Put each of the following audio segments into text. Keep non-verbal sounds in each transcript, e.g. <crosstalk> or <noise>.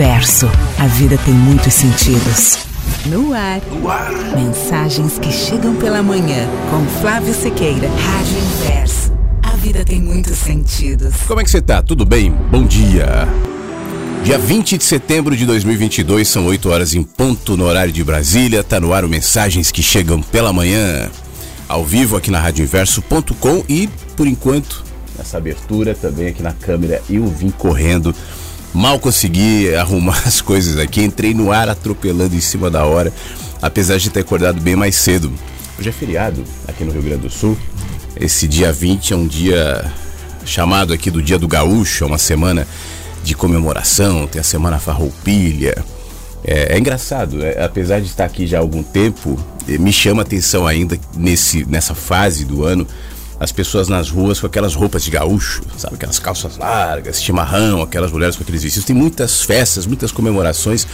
Inverso. A vida tem muitos sentidos. No ar. no ar. Mensagens que chegam pela manhã. Com Flávio Sequeira. Rádio Inverso. A vida tem muitos sentidos. Como é que você tá? Tudo bem? Bom dia. Dia 20 de setembro de 2022, são 8 horas em ponto no horário de Brasília. Tá no ar o Mensagens que chegam pela manhã. Ao vivo aqui na radioinverso.com e, por enquanto, nessa abertura também aqui na câmera, eu vim correndo Mal consegui arrumar <laughs> as coisas aqui, entrei no ar atropelando em cima da hora, apesar de ter acordado bem mais cedo. Hoje é feriado aqui no Rio Grande do Sul. Esse dia 20 é um dia chamado aqui do Dia do Gaúcho, é uma semana de comemoração, tem a Semana Farroupilha. É, é engraçado, é, apesar de estar aqui já há algum tempo, me chama atenção ainda nesse, nessa fase do ano as pessoas nas ruas com aquelas roupas de gaúcho, sabe? Aquelas calças largas, chimarrão, aquelas mulheres com aqueles vestidos. Tem muitas festas, muitas comemorações.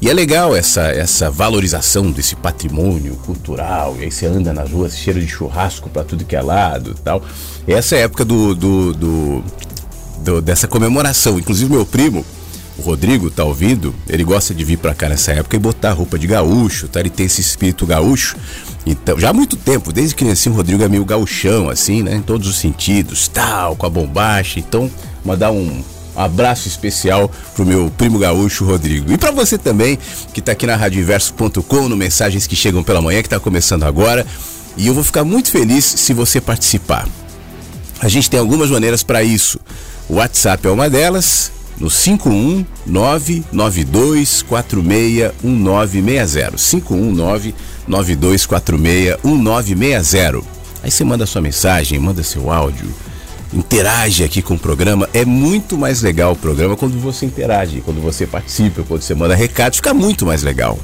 E é legal essa, essa valorização desse patrimônio cultural. E aí você anda nas ruas cheiro de churrasco para tudo que é lado tal. E essa é a época do, do, do, do dessa comemoração. Inclusive meu primo, o Rodrigo, tá ouvindo? Ele gosta de vir para cá nessa época e botar roupa de gaúcho, tá? Ele tem esse espírito gaúcho. Então, já há muito tempo, desde que o Rodrigo é meio gauchão, assim, né? Em todos os sentidos, tal, com a bombacha. Então, mandar um abraço especial pro meu primo gaúcho, Rodrigo. E para você também, que tá aqui na radioinverso.com, no Mensagens que Chegam pela Manhã, que tá começando agora. E eu vou ficar muito feliz se você participar. A gente tem algumas maneiras para isso. O WhatsApp é uma delas, no 51992461960. 519 92461960. Aí você manda sua mensagem, manda seu áudio, interage aqui com o programa. É muito mais legal o programa quando você interage, quando você participa, quando você manda recados, fica muito mais legal.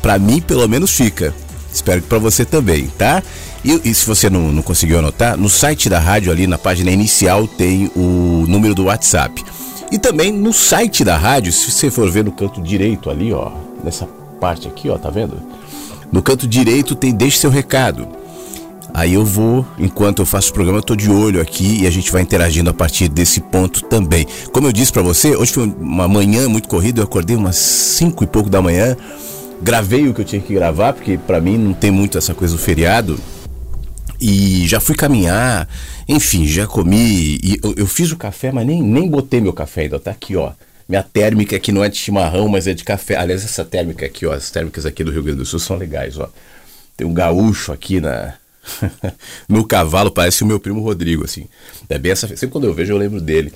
Para mim, pelo menos, fica. Espero que para você também, tá? E, e, se você não, não conseguiu anotar, no site da rádio, ali na página inicial, tem o número do WhatsApp. E também no site da rádio, se você for ver no canto direito ali, ó, nessa parte aqui, ó, tá vendo? No canto direito tem deixe seu recado. Aí eu vou, enquanto eu faço o programa, eu tô de olho aqui e a gente vai interagindo a partir desse ponto também. Como eu disse para você, hoje foi uma manhã muito corrida, eu acordei umas 5 e pouco da manhã, gravei o que eu tinha que gravar, porque para mim não tem muito essa coisa do feriado. E já fui caminhar, enfim, já comi. E eu, eu, fiz o café, mas nem, nem botei meu café ainda. Tá aqui, ó. Minha térmica aqui não é de chimarrão, mas é de café. Aliás, essa térmica aqui, ó. As térmicas aqui do Rio Grande do Sul são legais, ó. Tem um gaúcho aqui na. <laughs> no cavalo, parece o meu primo Rodrigo, assim. É bem essa. Sempre quando eu vejo, eu lembro dele.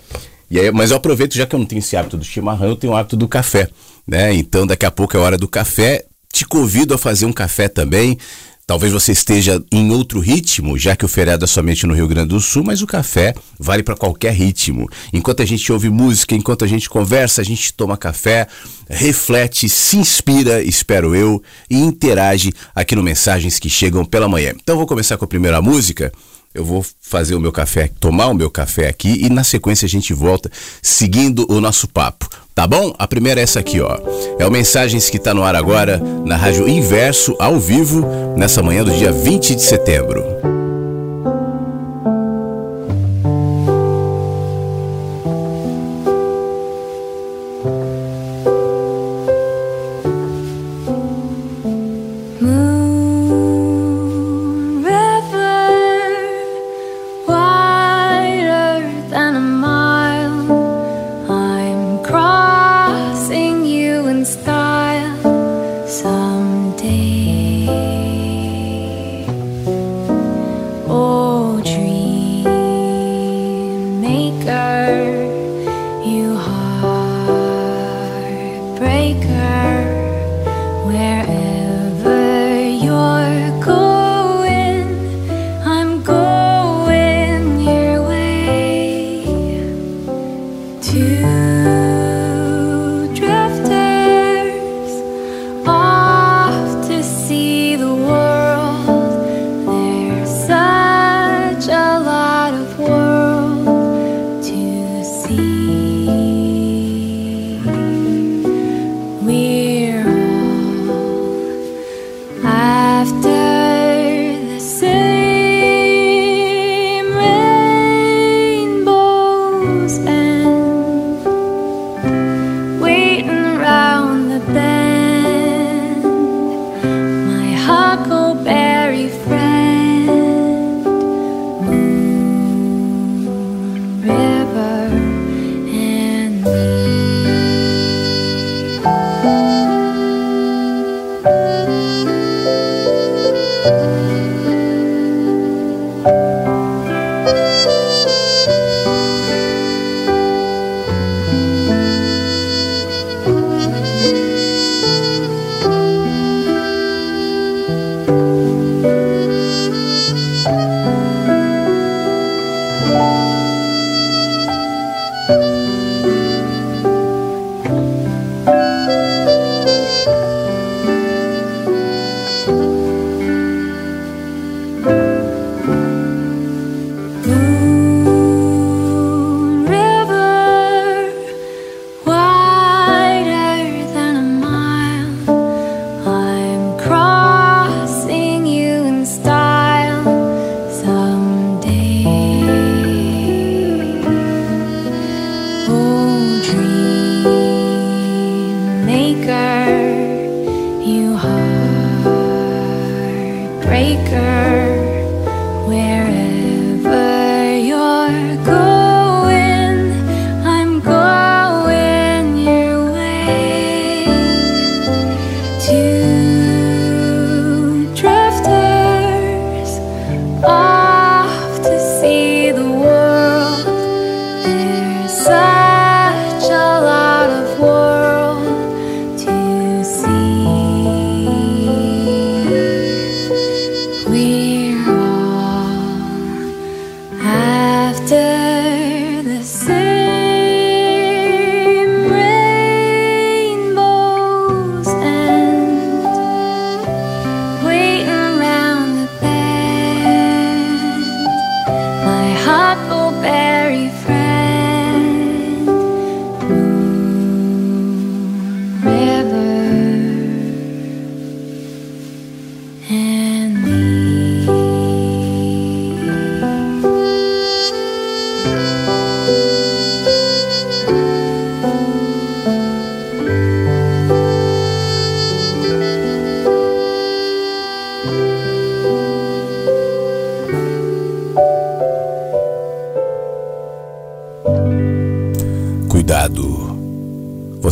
E aí, mas eu aproveito, já que eu não tenho esse hábito do chimarrão, eu tenho o hábito do café. Né? Então, daqui a pouco é hora do café. Te convido a fazer um café também. Talvez você esteja em outro ritmo, já que o feriado é somente no Rio Grande do Sul, mas o café vale para qualquer ritmo. Enquanto a gente ouve música, enquanto a gente conversa, a gente toma café, reflete, se inspira, espero eu, e interage aqui no Mensagens que Chegam pela Manhã. Então vou começar com a primeira música. Eu vou fazer o meu café, tomar o meu café aqui e na sequência a gente volta seguindo o nosso papo. Tá bom? A primeira é essa aqui, ó. É o Mensagens que tá no ar agora na Rádio Inverso, ao vivo, nessa manhã do dia 20 de setembro.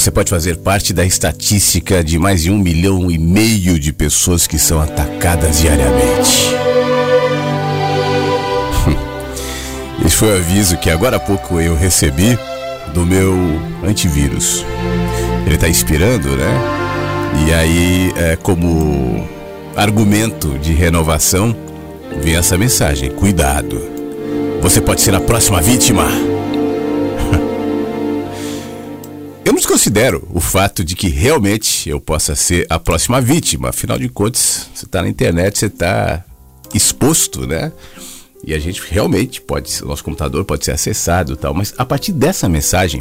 Você pode fazer parte da estatística de mais de um milhão e meio de pessoas que são atacadas diariamente. <laughs> Esse foi o aviso que agora há pouco eu recebi do meu antivírus. Ele está expirando, né? E aí, é, como argumento de renovação, vem essa mensagem: cuidado, você pode ser a próxima vítima. Desconsidero o fato de que realmente eu possa ser a próxima vítima. Afinal de contas, você está na internet, você está exposto, né? E a gente realmente pode, o nosso computador pode ser acessado tal. Mas a partir dessa mensagem,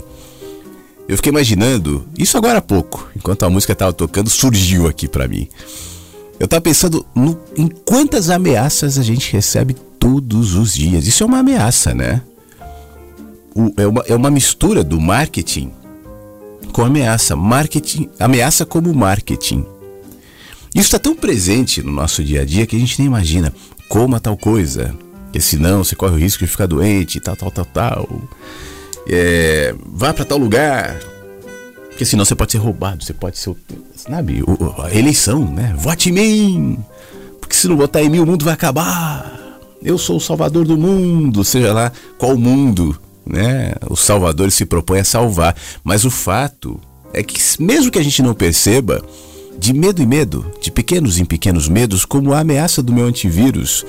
eu fiquei imaginando, isso agora há pouco, enquanto a música estava tocando, surgiu aqui para mim. Eu estava pensando no, em quantas ameaças a gente recebe todos os dias. Isso é uma ameaça, né? O, é, uma, é uma mistura do marketing com ameaça. Marketing, ameaça como marketing. Isso está tão presente no nosso dia a dia que a gente nem imagina. Coma tal coisa, porque senão você corre o risco de ficar doente, tal, tal, tal, tal. É, vá para tal lugar, porque senão você pode ser roubado, você pode ser, sabe, a eleição, né? Vote em mim, porque se não votar em mim o mundo vai acabar. Eu sou o salvador do mundo, seja lá qual mundo né? O Salvador se propõe a salvar, mas o fato é que mesmo que a gente não perceba, de medo em medo, de pequenos em pequenos medos, como a ameaça do meu antivírus,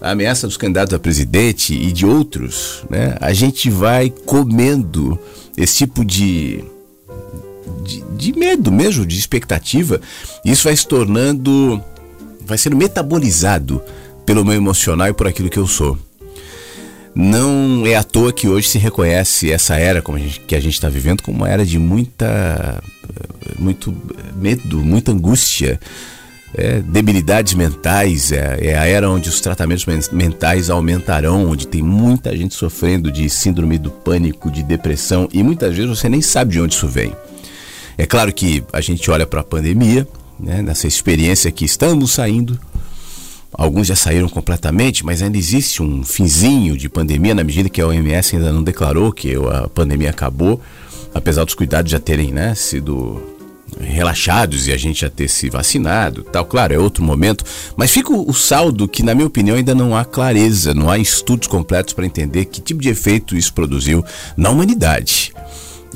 a ameaça dos candidatos a presidente e de outros, né? A gente vai comendo esse tipo de de, de medo mesmo, de expectativa, isso vai se tornando, vai sendo metabolizado pelo meu emocional e por aquilo que eu sou. Não é à toa que hoje se reconhece essa era a gente, que a gente está vivendo como uma era de muita, muito medo, muita angústia, é, debilidades mentais. É, é, a era onde os tratamentos mentais aumentarão, onde tem muita gente sofrendo de síndrome do pânico, de depressão e muitas vezes você nem sabe de onde isso vem. É claro que a gente olha para a pandemia, né, nessa experiência que estamos saindo Alguns já saíram completamente, mas ainda existe um finzinho de pandemia na medida que a OMS ainda não declarou que a pandemia acabou, apesar dos cuidados já terem né, sido relaxados e a gente já ter se vacinado, tal. Claro, é outro momento, mas fica o saldo que, na minha opinião, ainda não há clareza, não há estudos completos para entender que tipo de efeito isso produziu na humanidade.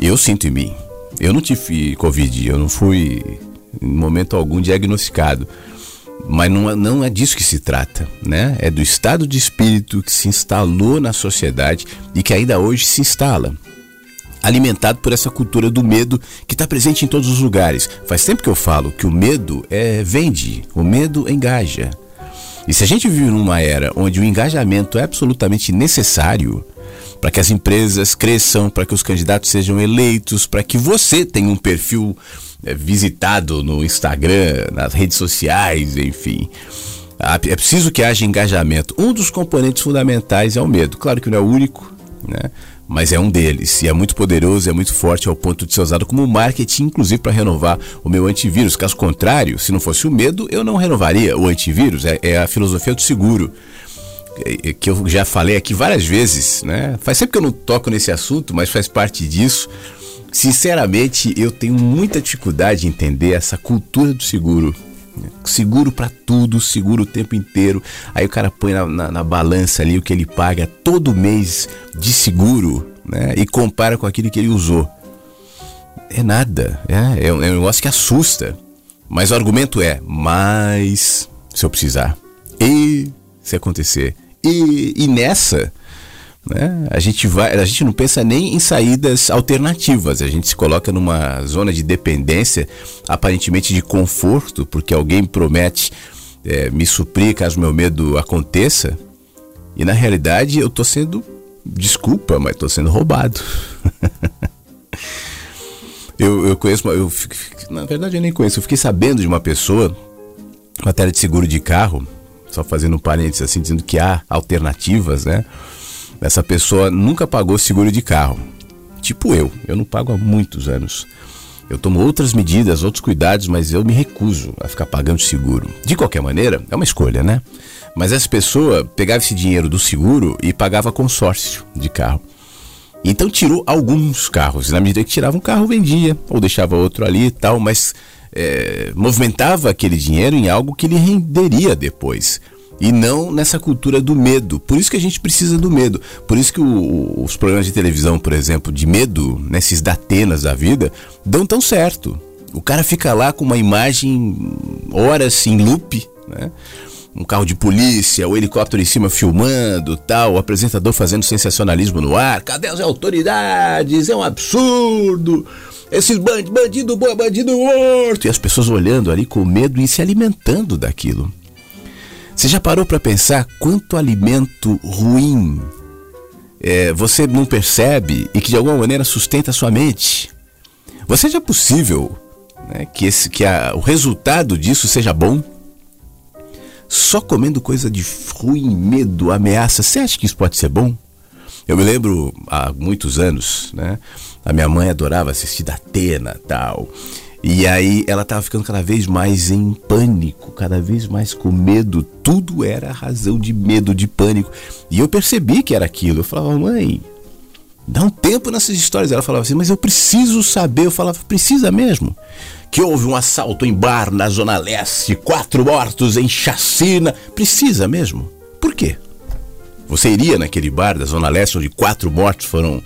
Eu sinto em mim. Eu não tive Covid, eu não fui em momento algum diagnosticado. Mas não, é, não é disso que se trata, né? É do estado de espírito que se instalou na sociedade e que ainda hoje se instala. Alimentado por essa cultura do medo que está presente em todos os lugares. Faz tempo que eu falo que o medo é, vende, o medo engaja. E se a gente vive numa era onde o engajamento é absolutamente necessário para que as empresas cresçam, para que os candidatos sejam eleitos, para que você tenha um perfil visitado no Instagram, nas redes sociais, enfim. É preciso que haja engajamento. Um dos componentes fundamentais é o medo. Claro que não é o único, né? Mas é um deles e é muito poderoso, é muito forte ao ponto de ser usado como marketing, inclusive para renovar o meu antivírus. Caso contrário, se não fosse o medo, eu não renovaria o antivírus. É, é a filosofia do seguro é, é, que eu já falei aqui várias vezes, né? Faz sempre que eu não toco nesse assunto, mas faz parte disso. Sinceramente, eu tenho muita dificuldade em entender essa cultura do seguro. Seguro para tudo, seguro o tempo inteiro. Aí o cara põe na, na, na, balança ali o que ele paga todo mês de seguro, né? E compara com aquilo que ele usou. É nada, é, é um, é negócio que assusta. Mas o argumento é: mas se eu precisar, e se acontecer, e, e nessa, né? A gente vai, a gente não pensa nem em saídas alternativas. A gente se coloca numa zona de dependência, aparentemente de conforto, porque alguém promete é, me suprir caso meu medo aconteça. E na realidade eu estou sendo, desculpa, mas estou sendo roubado. <laughs> eu, eu conheço, eu, na verdade eu nem conheço. Eu fiquei sabendo de uma pessoa, matéria de seguro de carro, só fazendo um parênteses assim, dizendo que há alternativas, né? Essa pessoa nunca pagou seguro de carro. Tipo eu, eu não pago há muitos anos. Eu tomo outras medidas, outros cuidados, mas eu me recuso a ficar pagando seguro. De qualquer maneira, é uma escolha, né? Mas essa pessoa pegava esse dinheiro do seguro e pagava consórcio de carro. Então tirou alguns carros. Na medida que tirava um carro, vendia, ou deixava outro ali e tal, mas é, movimentava aquele dinheiro em algo que lhe renderia depois e não nessa cultura do medo. Por isso que a gente precisa do medo. Por isso que o, os programas de televisão, por exemplo, de medo, nesses né, datenas da vida, dão tão certo. O cara fica lá com uma imagem horas em loop, né? Um carro de polícia, o helicóptero em cima filmando, tal, o apresentador fazendo sensacionalismo no ar. Cadê as autoridades? É um absurdo. Esses bandidos, bandido bom, bandido morto. E as pessoas olhando ali com medo e se alimentando daquilo. Você já parou para pensar quanto alimento ruim é, você não percebe e que de alguma maneira sustenta a sua mente? Você já é possível né, que, esse, que a, o resultado disso seja bom? Só comendo coisa de ruim, medo, ameaça, você acha que isso pode ser bom? Eu me lembro há muitos anos, né? A minha mãe adorava assistir da Atena tal. E aí ela estava ficando cada vez mais em pânico, cada vez mais com medo. Tudo era razão de medo, de pânico. E eu percebi que era aquilo. Eu falava, mãe, dá um tempo nessas histórias. Ela falava assim, mas eu preciso saber. Eu falava, precisa mesmo. Que houve um assalto em bar na Zona Leste, quatro mortos em chacina. Precisa mesmo. Por quê? Você iria naquele bar da Zona Leste onde quatro mortos foram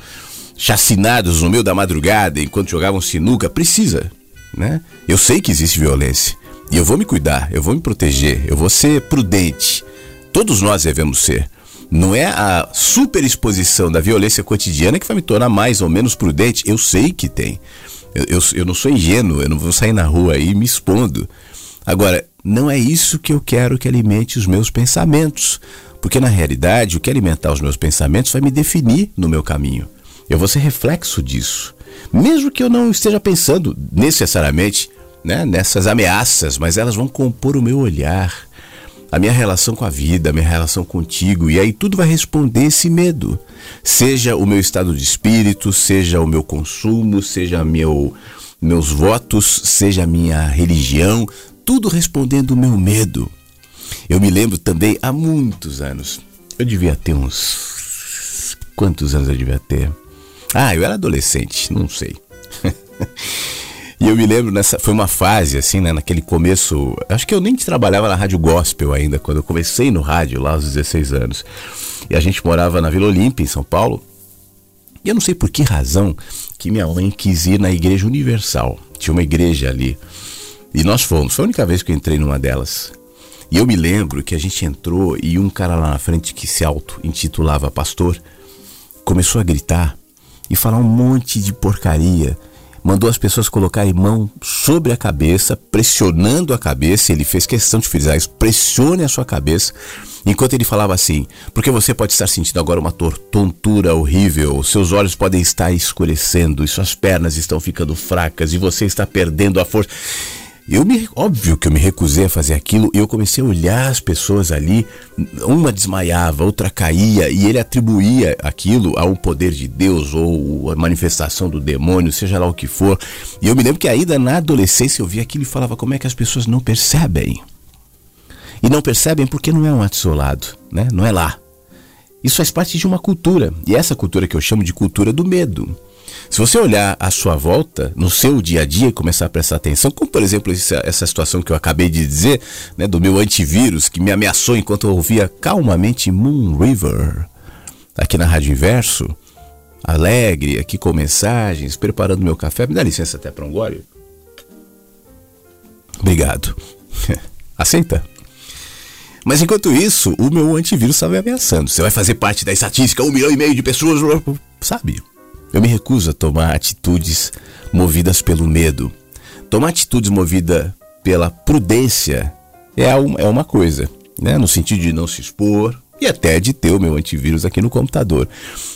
chacinados no meio da madrugada enquanto jogavam sinuca? Precisa né? Eu sei que existe violência e eu vou me cuidar, eu vou me proteger, eu vou ser prudente. Todos nós devemos ser. Não é a superexposição da violência cotidiana que vai me tornar mais ou menos prudente. Eu sei que tem. Eu, eu, eu não sou ingênuo, eu não vou sair na rua aí me expondo. Agora, não é isso que eu quero que alimente os meus pensamentos. Porque na realidade, o que alimentar os meus pensamentos vai me definir no meu caminho. Eu vou ser reflexo disso. Mesmo que eu não esteja pensando necessariamente né, nessas ameaças, mas elas vão compor o meu olhar, a minha relação com a vida, a minha relação contigo, e aí tudo vai responder esse medo. Seja o meu estado de espírito, seja o meu consumo, seja meu, meus votos, seja a minha religião, tudo respondendo o meu medo. Eu me lembro também há muitos anos, eu devia ter uns. Quantos anos eu devia ter? Ah, eu era adolescente, não sei. <laughs> e eu me lembro nessa. Foi uma fase, assim, né? Naquele começo. Acho que eu nem trabalhava na Rádio Gospel ainda, quando eu comecei no rádio lá aos 16 anos. E a gente morava na Vila Olímpia, em São Paulo. E eu não sei por que razão que minha mãe quis ir na Igreja Universal. Tinha uma igreja ali. E nós fomos. Foi a única vez que eu entrei numa delas. E eu me lembro que a gente entrou e um cara lá na frente que se auto-intitulava pastor começou a gritar e falar um monte de porcaria. Mandou as pessoas colocarem mão sobre a cabeça, pressionando a cabeça. Ele fez questão de frisar isso: pressione a sua cabeça. Enquanto ele falava assim, porque você pode estar sentindo agora uma tontura horrível, seus olhos podem estar escurecendo e suas pernas estão ficando fracas e você está perdendo a força. Eu me, óbvio que eu me recusei a fazer aquilo e eu comecei a olhar as pessoas ali, uma desmaiava, outra caía e ele atribuía aquilo a um poder de Deus ou a manifestação do demônio, seja lá o que for. E eu me lembro que ainda na adolescência eu via aquilo e falava como é que as pessoas não percebem. E não percebem porque não é um ato isolado, né? Não é lá. Isso faz parte de uma cultura, e essa cultura que eu chamo de cultura do medo. Se você olhar à sua volta, no seu dia a dia e começar a prestar atenção, como por exemplo essa, essa situação que eu acabei de dizer, né, do meu antivírus que me ameaçou enquanto eu ouvia calmamente Moon River, aqui na Rádio Inverso, alegre, aqui com mensagens, preparando meu café. Me dá licença até para um gole? Obrigado. <laughs> Aceita? Mas enquanto isso, o meu antivírus estava me ameaçando. Você vai fazer parte da estatística, um milhão e meio de pessoas, sabe? Eu me recuso a tomar atitudes movidas pelo medo. Tomar atitudes movidas pela prudência é, é uma coisa, né? no sentido de não se expor e até de ter o meu antivírus aqui no computador.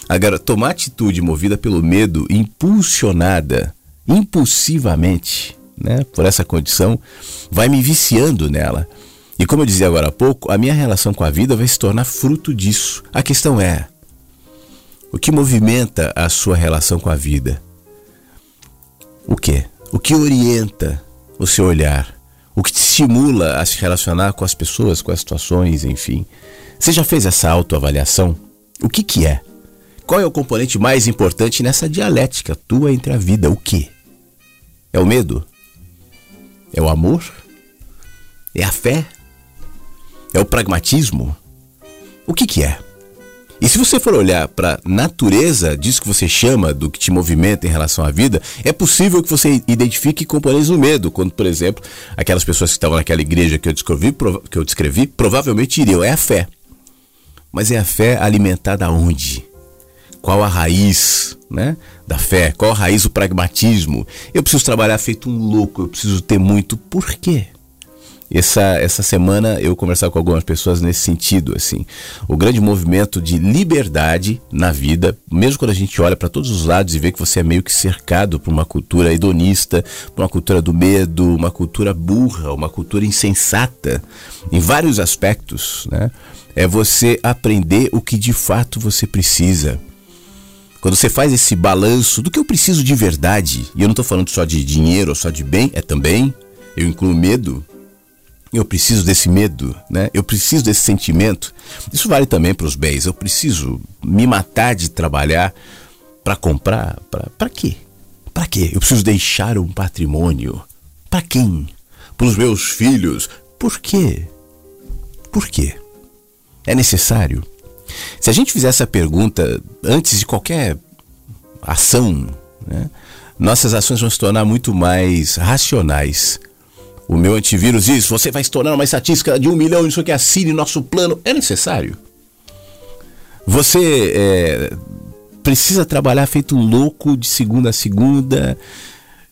Agora, tomar atitude movida pelo medo, impulsionada, impulsivamente, né? por essa condição, vai me viciando nela. E como eu dizia agora há pouco, a minha relação com a vida vai se tornar fruto disso. A questão é: o que movimenta a sua relação com a vida? O que? O que orienta o seu olhar? O que te estimula a se relacionar com as pessoas, com as situações, enfim? Você já fez essa autoavaliação? O que que é? Qual é o componente mais importante nessa dialética tua entre a vida? O que? É o medo? É o amor? É a fé? É o pragmatismo? O que que é? E se você for olhar para natureza disso que você chama do que te movimenta em relação à vida, é possível que você identifique componentes do medo, quando, por exemplo, aquelas pessoas que estavam naquela igreja que eu descrevi, que eu descrevi provavelmente iriam. É a fé. Mas é a fé alimentada onde? Qual a raiz né, da fé? Qual a raiz do pragmatismo? Eu preciso trabalhar feito um louco, eu preciso ter muito. Por quê? Essa, essa semana eu conversava com algumas pessoas nesse sentido, assim. O grande movimento de liberdade na vida, mesmo quando a gente olha para todos os lados e vê que você é meio que cercado por uma cultura hedonista, por uma cultura do medo, uma cultura burra, uma cultura insensata, em vários aspectos, né? É você aprender o que de fato você precisa. Quando você faz esse balanço do que eu preciso de verdade, e eu não estou falando só de dinheiro ou só de bem, é também, eu incluo medo, eu preciso desse medo, né? Eu preciso desse sentimento. Isso vale também para os bens. Eu preciso me matar de trabalhar para comprar. Para quê? Para quê? Eu preciso deixar um patrimônio. Para quem? Para os meus filhos. Por quê? Por quê? É necessário? Se a gente fizer essa pergunta antes de qualquer ação, né? nossas ações vão se tornar muito mais racionais o meu antivírus diz: você vai se tornar uma estatística de um milhão, isso que assine nosso plano. É necessário. Você é, precisa trabalhar feito louco de segunda a segunda,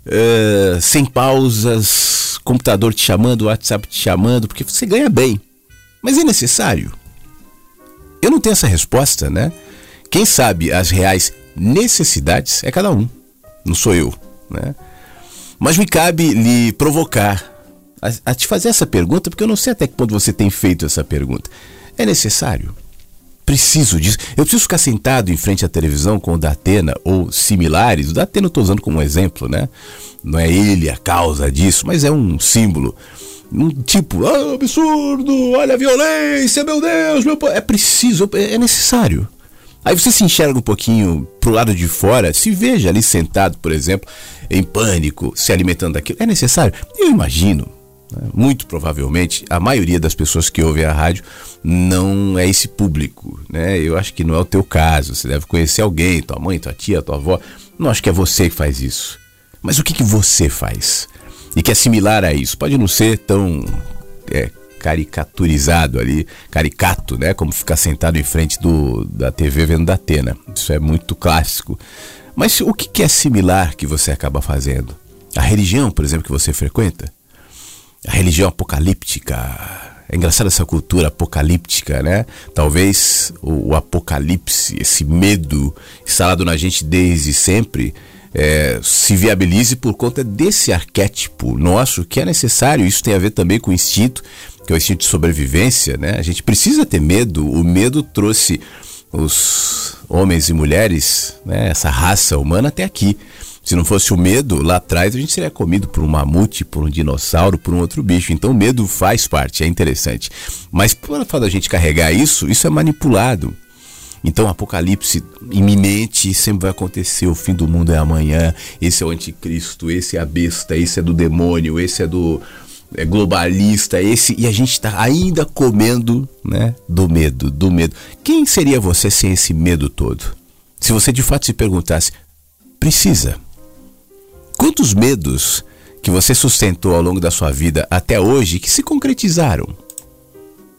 é, sem pausas, computador te chamando, WhatsApp te chamando, porque você ganha bem. Mas é necessário? Eu não tenho essa resposta, né? Quem sabe as reais necessidades é cada um, não sou eu, né? Mas me cabe lhe provocar a, a te fazer essa pergunta, porque eu não sei até que ponto você tem feito essa pergunta. É necessário? Preciso disso. Eu preciso ficar sentado em frente à televisão com o Datena ou similares. O Datena eu estou usando como exemplo, né? Não é ele a causa disso, mas é um símbolo. Um tipo, ah, absurdo, olha a violência, meu Deus, meu. É preciso, é necessário. Aí você se enxerga um pouquinho pro lado de fora, se veja ali sentado, por exemplo, em pânico, se alimentando daquilo. É necessário? Eu imagino? Muito provavelmente a maioria das pessoas que ouvem a rádio não é esse público, né? Eu acho que não é o teu caso. Você deve conhecer alguém, tua mãe, tua tia, tua avó. Não acho que é você que faz isso. Mas o que, que você faz? E que é similar a isso. Pode não ser tão é, caricaturizado ali, caricato, né? Como ficar sentado em frente do, da TV vendo da Atena. Isso é muito clássico. Mas o que, que é similar que você acaba fazendo? A religião, por exemplo, que você frequenta? A religião apocalíptica. É engraçado essa cultura apocalíptica, né? Talvez o, o apocalipse, esse medo instalado na gente desde sempre, é, se viabilize por conta desse arquétipo nosso que é necessário. Isso tem a ver também com o instinto, que é o instinto de sobrevivência, né? A gente precisa ter medo. O medo trouxe os homens e mulheres, né, essa raça humana até aqui. Se não fosse o medo, lá atrás a gente seria comido por um mamute, por um dinossauro, por um outro bicho. Então o medo faz parte, é interessante. Mas por fato da gente carregar isso, isso é manipulado. Então, apocalipse iminente sempre vai acontecer. O fim do mundo é amanhã. Esse é o anticristo, esse é a besta, esse é do demônio, esse é do é globalista, esse e a gente está ainda comendo, né, do medo, do medo. Quem seria você sem esse medo todo? Se você de fato se perguntasse, precisa. Quantos medos que você sustentou ao longo da sua vida até hoje que se concretizaram?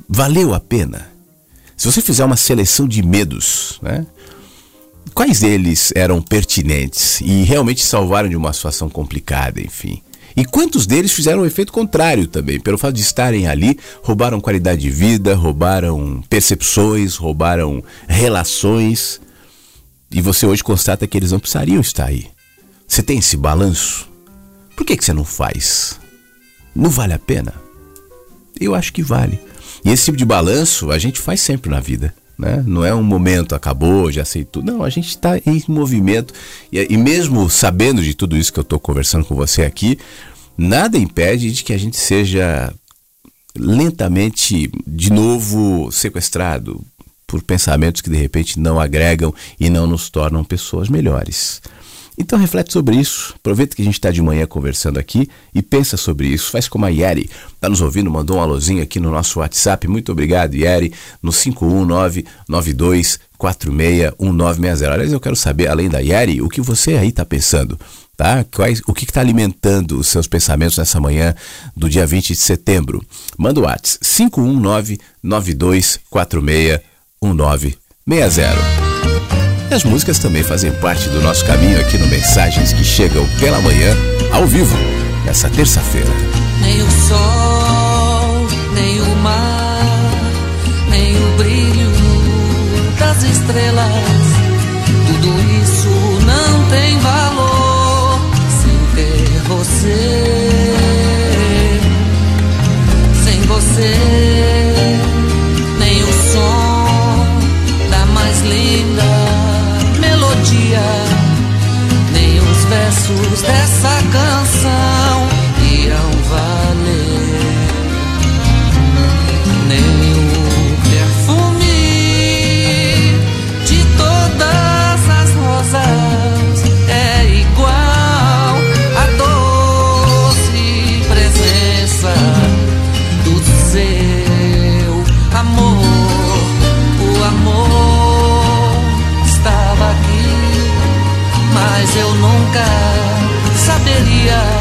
Valeu a pena? Se você fizer uma seleção de medos, né? Quais deles eram pertinentes e realmente salvaram de uma situação complicada, enfim? E quantos deles fizeram o um efeito contrário também? Pelo fato de estarem ali, roubaram qualidade de vida, roubaram percepções, roubaram relações. E você hoje constata que eles não precisariam estar aí. Você tem esse balanço? Por que, que você não faz? Não vale a pena? Eu acho que vale. E esse tipo de balanço a gente faz sempre na vida. Né? Não é um momento, acabou, já sei tudo. Não, a gente está em movimento. E, e, mesmo sabendo de tudo isso que eu estou conversando com você aqui, nada impede de que a gente seja lentamente, de novo, sequestrado por pensamentos que de repente não agregam e não nos tornam pessoas melhores. Então reflete sobre isso. Aproveita que a gente está de manhã conversando aqui e pensa sobre isso. Faz como a Yeri. Está nos ouvindo, mandou um alôzinho aqui no nosso WhatsApp. Muito obrigado, Yeri. No 51992461960. Aliás, eu quero saber, além da Yeri, o que você aí está pensando. Tá? Quais, o que está alimentando os seus pensamentos nessa manhã do dia 20 de setembro? Manda o WhatsApp 519 9246 1960 as músicas também fazem parte do nosso caminho aqui no Mensagens que Chegam pela Manhã, ao vivo, nessa terça-feira. Nem o sol, nem o mar, nem o brilho das estrelas, tudo isso não tem valor sem ter você. Versos dessa canção irão valer, nem o perfume de todas as rosas é igual à doce presença do seu amor, o amor. mas eu nunca saberia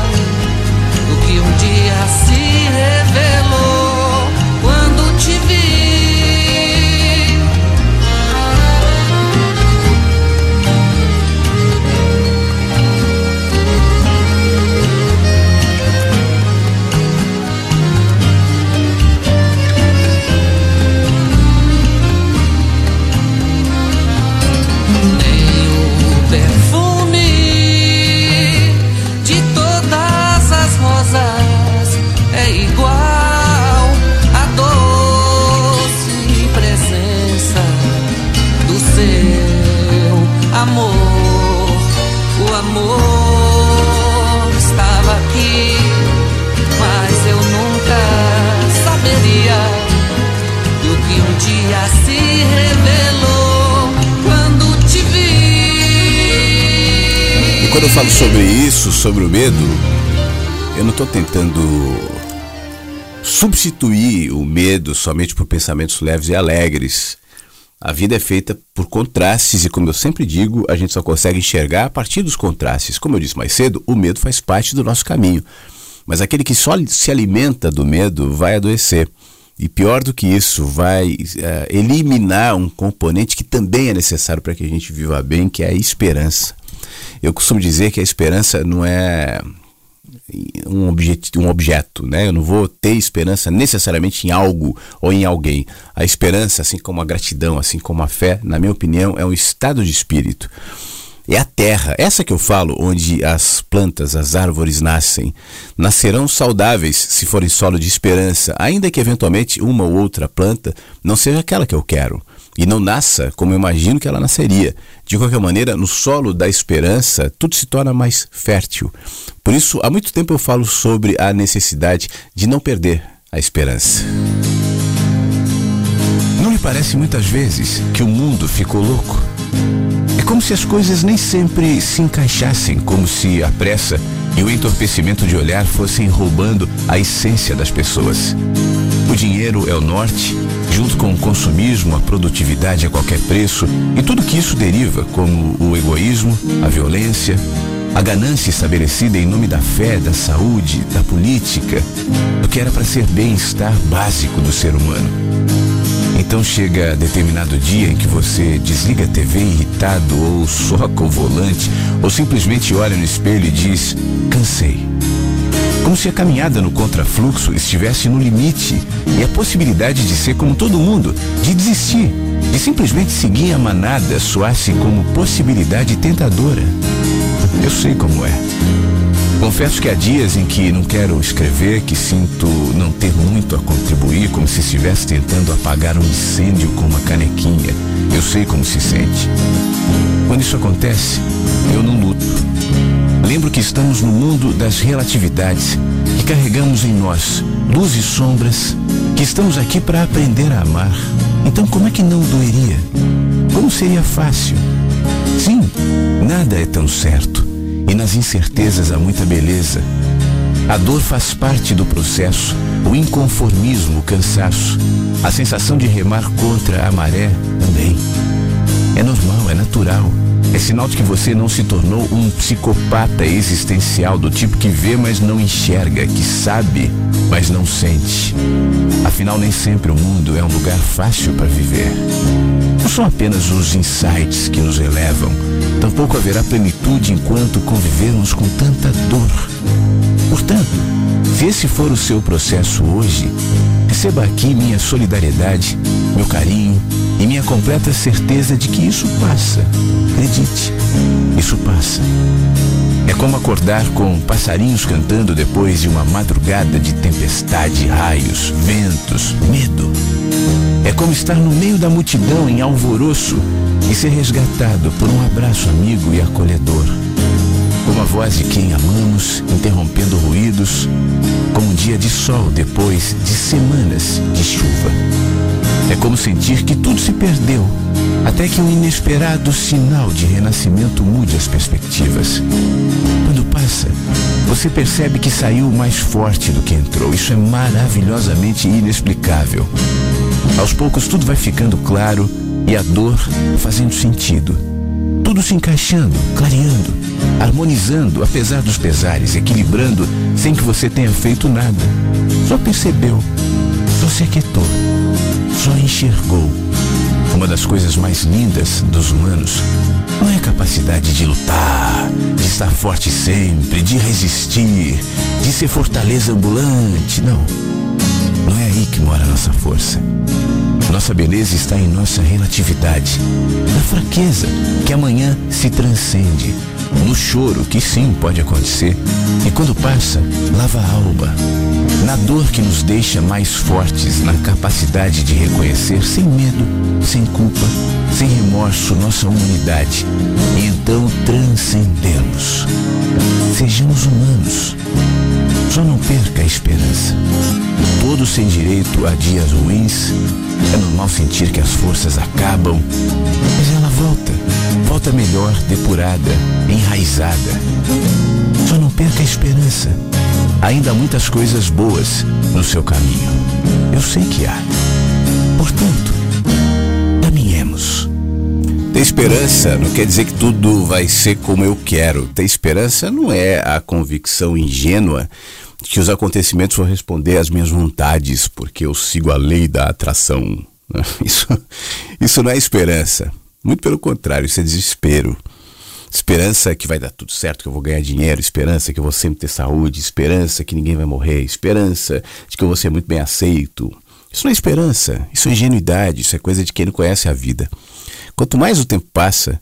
falo sobre isso, sobre o medo, eu não estou tentando substituir o medo somente por pensamentos leves e alegres. A vida é feita por contrastes e, como eu sempre digo, a gente só consegue enxergar a partir dos contrastes. Como eu disse mais cedo, o medo faz parte do nosso caminho. Mas aquele que só se alimenta do medo vai adoecer. E pior do que isso, vai eh, eliminar um componente que também é necessário para que a gente viva bem, que é a esperança. Eu costumo dizer que a esperança não é um, objeto, um objeto, né? Eu não vou ter esperança necessariamente em algo ou em alguém. A esperança, assim como a gratidão, assim como a fé, na minha opinião, é um estado de espírito. É a terra, essa que eu falo, onde as plantas, as árvores nascem. Nascerão saudáveis se forem solo de esperança, ainda que eventualmente uma ou outra planta não seja aquela que eu quero e não nasça como eu imagino que ela nasceria. De qualquer maneira, no solo da esperança, tudo se torna mais fértil. Por isso, há muito tempo eu falo sobre a necessidade de não perder a esperança. Não lhe parece muitas vezes que o mundo ficou louco? É como se as coisas nem sempre se encaixassem, como se a pressa e o entorpecimento de olhar fossem roubando a essência das pessoas. O dinheiro é o norte, junto com o consumismo, a produtividade a qualquer preço e tudo que isso deriva, como o egoísmo, a violência, a ganância estabelecida em nome da fé, da saúde, da política, do que era para ser bem-estar básico do ser humano. Então chega determinado dia em que você desliga a TV irritado ou soca o volante ou simplesmente olha no espelho e diz: cansei. Como se a caminhada no contrafluxo estivesse no limite e a possibilidade de ser como todo mundo, de desistir, de simplesmente seguir a manada soasse como possibilidade tentadora. Eu sei como é. Confesso que há dias em que não quero escrever, que sinto não ter muito a contribuir, como se estivesse tentando apagar um incêndio com uma canequinha. Eu sei como se sente. Quando isso acontece, eu não luto. Lembro que estamos no mundo das relatividades, que carregamos em nós luz e sombras, que estamos aqui para aprender a amar. Então, como é que não doeria? Como seria fácil? Sim, nada é tão certo. E nas incertezas há muita beleza. A dor faz parte do processo, o inconformismo, o cansaço, a sensação de remar contra a maré também. É normal, é natural. É sinal de que você não se tornou um psicopata existencial do tipo que vê, mas não enxerga, que sabe, mas não sente. Afinal, nem sempre o mundo é um lugar fácil para viver. Não são apenas os insights que nos elevam, tampouco haverá plenitude enquanto convivermos com tanta dor. Portanto, se esse for o seu processo hoje, receba aqui minha solidariedade, meu carinho e minha completa certeza de que isso passa. Acredite, isso passa. É como acordar com passarinhos cantando depois de uma madrugada de tempestade, raios, ventos, medo. É como estar no meio da multidão em alvoroço e ser resgatado por um abraço amigo e acolhedor. Como a voz de quem amamos, interrompendo ruídos, como um dia de sol depois de semanas de chuva. É como sentir que tudo se perdeu, até que um inesperado sinal de renascimento mude as perspectivas. Quando passa, você percebe que saiu mais forte do que entrou. Isso é maravilhosamente inexplicável. Aos poucos tudo vai ficando claro e a dor fazendo sentido. Tudo se encaixando, clareando, harmonizando apesar dos pesares, equilibrando sem que você tenha feito nada. Só percebeu, só se aquietou, só enxergou. Uma das coisas mais lindas dos humanos não é a capacidade de lutar, de estar forte sempre, de resistir, de ser fortaleza ambulante, não. Não é aí que mora a nossa força. Nossa beleza está em nossa relatividade, na fraqueza que amanhã se transcende, no choro que sim pode acontecer e quando passa, lava a alma, na dor que nos deixa mais fortes, na capacidade de reconhecer sem medo, sem culpa, sem remorso nossa humanidade e então transcendemos. Sejamos humanos. Só não perca a esperança. Todos têm direito a dias ruins. É normal sentir que as forças acabam, mas ela volta. Volta melhor, depurada, enraizada. Só não perca a esperança. Ainda há muitas coisas boas no seu caminho. Eu sei que há. Portanto, caminhemos. Ter esperança não quer dizer que tudo vai ser como eu quero. Ter esperança não é a convicção ingênua que os acontecimentos vão responder às minhas vontades, porque eu sigo a lei da atração. <laughs> Isso, isso não é esperança. Muito pelo contrário, isso é desespero. Esperança que vai dar tudo certo, que eu vou ganhar dinheiro, esperança que eu vou sempre ter saúde, esperança que ninguém vai morrer, esperança de que eu vou ser muito bem aceito. Isso não é esperança, isso é ingenuidade, isso é coisa de quem não conhece a vida. Quanto mais o tempo passa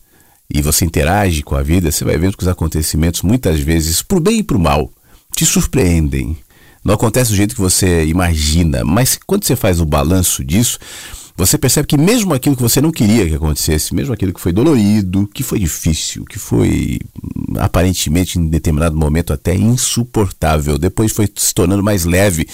e você interage com a vida, você vai vendo que os acontecimentos, muitas vezes, pro bem e pro mal, te surpreendem. Não acontece do jeito que você imagina, mas quando você faz o balanço disso, você percebe que mesmo aquilo que você não queria que acontecesse, mesmo aquilo que foi dolorido, que foi difícil, que foi hum, aparentemente em determinado momento até insuportável, depois foi se tornando mais leve,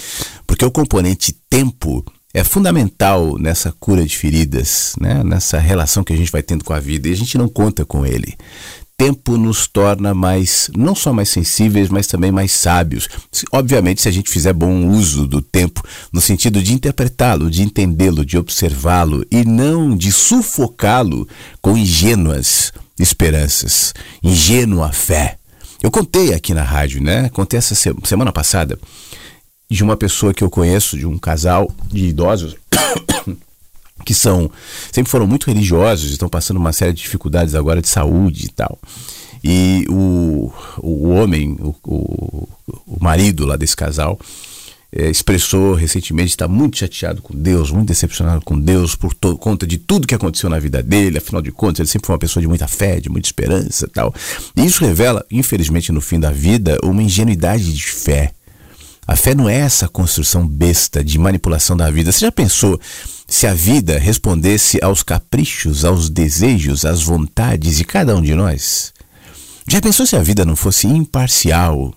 porque o componente tempo é fundamental nessa cura de feridas, né? nessa relação que a gente vai tendo com a vida e a gente não conta com ele tempo nos torna mais, não só mais sensíveis, mas também mais sábios. Obviamente, se a gente fizer bom uso do tempo, no sentido de interpretá-lo, de entendê-lo, de observá-lo e não de sufocá-lo com ingênuas esperanças, ingênua fé. Eu contei aqui na rádio, né? Contei essa semana passada de uma pessoa que eu conheço, de um casal de idosos <coughs> que são sempre foram muito religiosos, estão passando uma série de dificuldades agora de saúde e tal. E o, o homem, o, o, o marido lá desse casal, é, expressou recentemente está muito chateado com Deus, muito decepcionado com Deus por conta de tudo que aconteceu na vida dele. Afinal de contas, ele sempre foi uma pessoa de muita fé, de muita esperança e tal. E isso revela, infelizmente, no fim da vida, uma ingenuidade de fé. A fé não é essa construção besta de manipulação da vida. Você já pensou se a vida respondesse aos caprichos, aos desejos, às vontades de cada um de nós? Já pensou se a vida não fosse imparcial,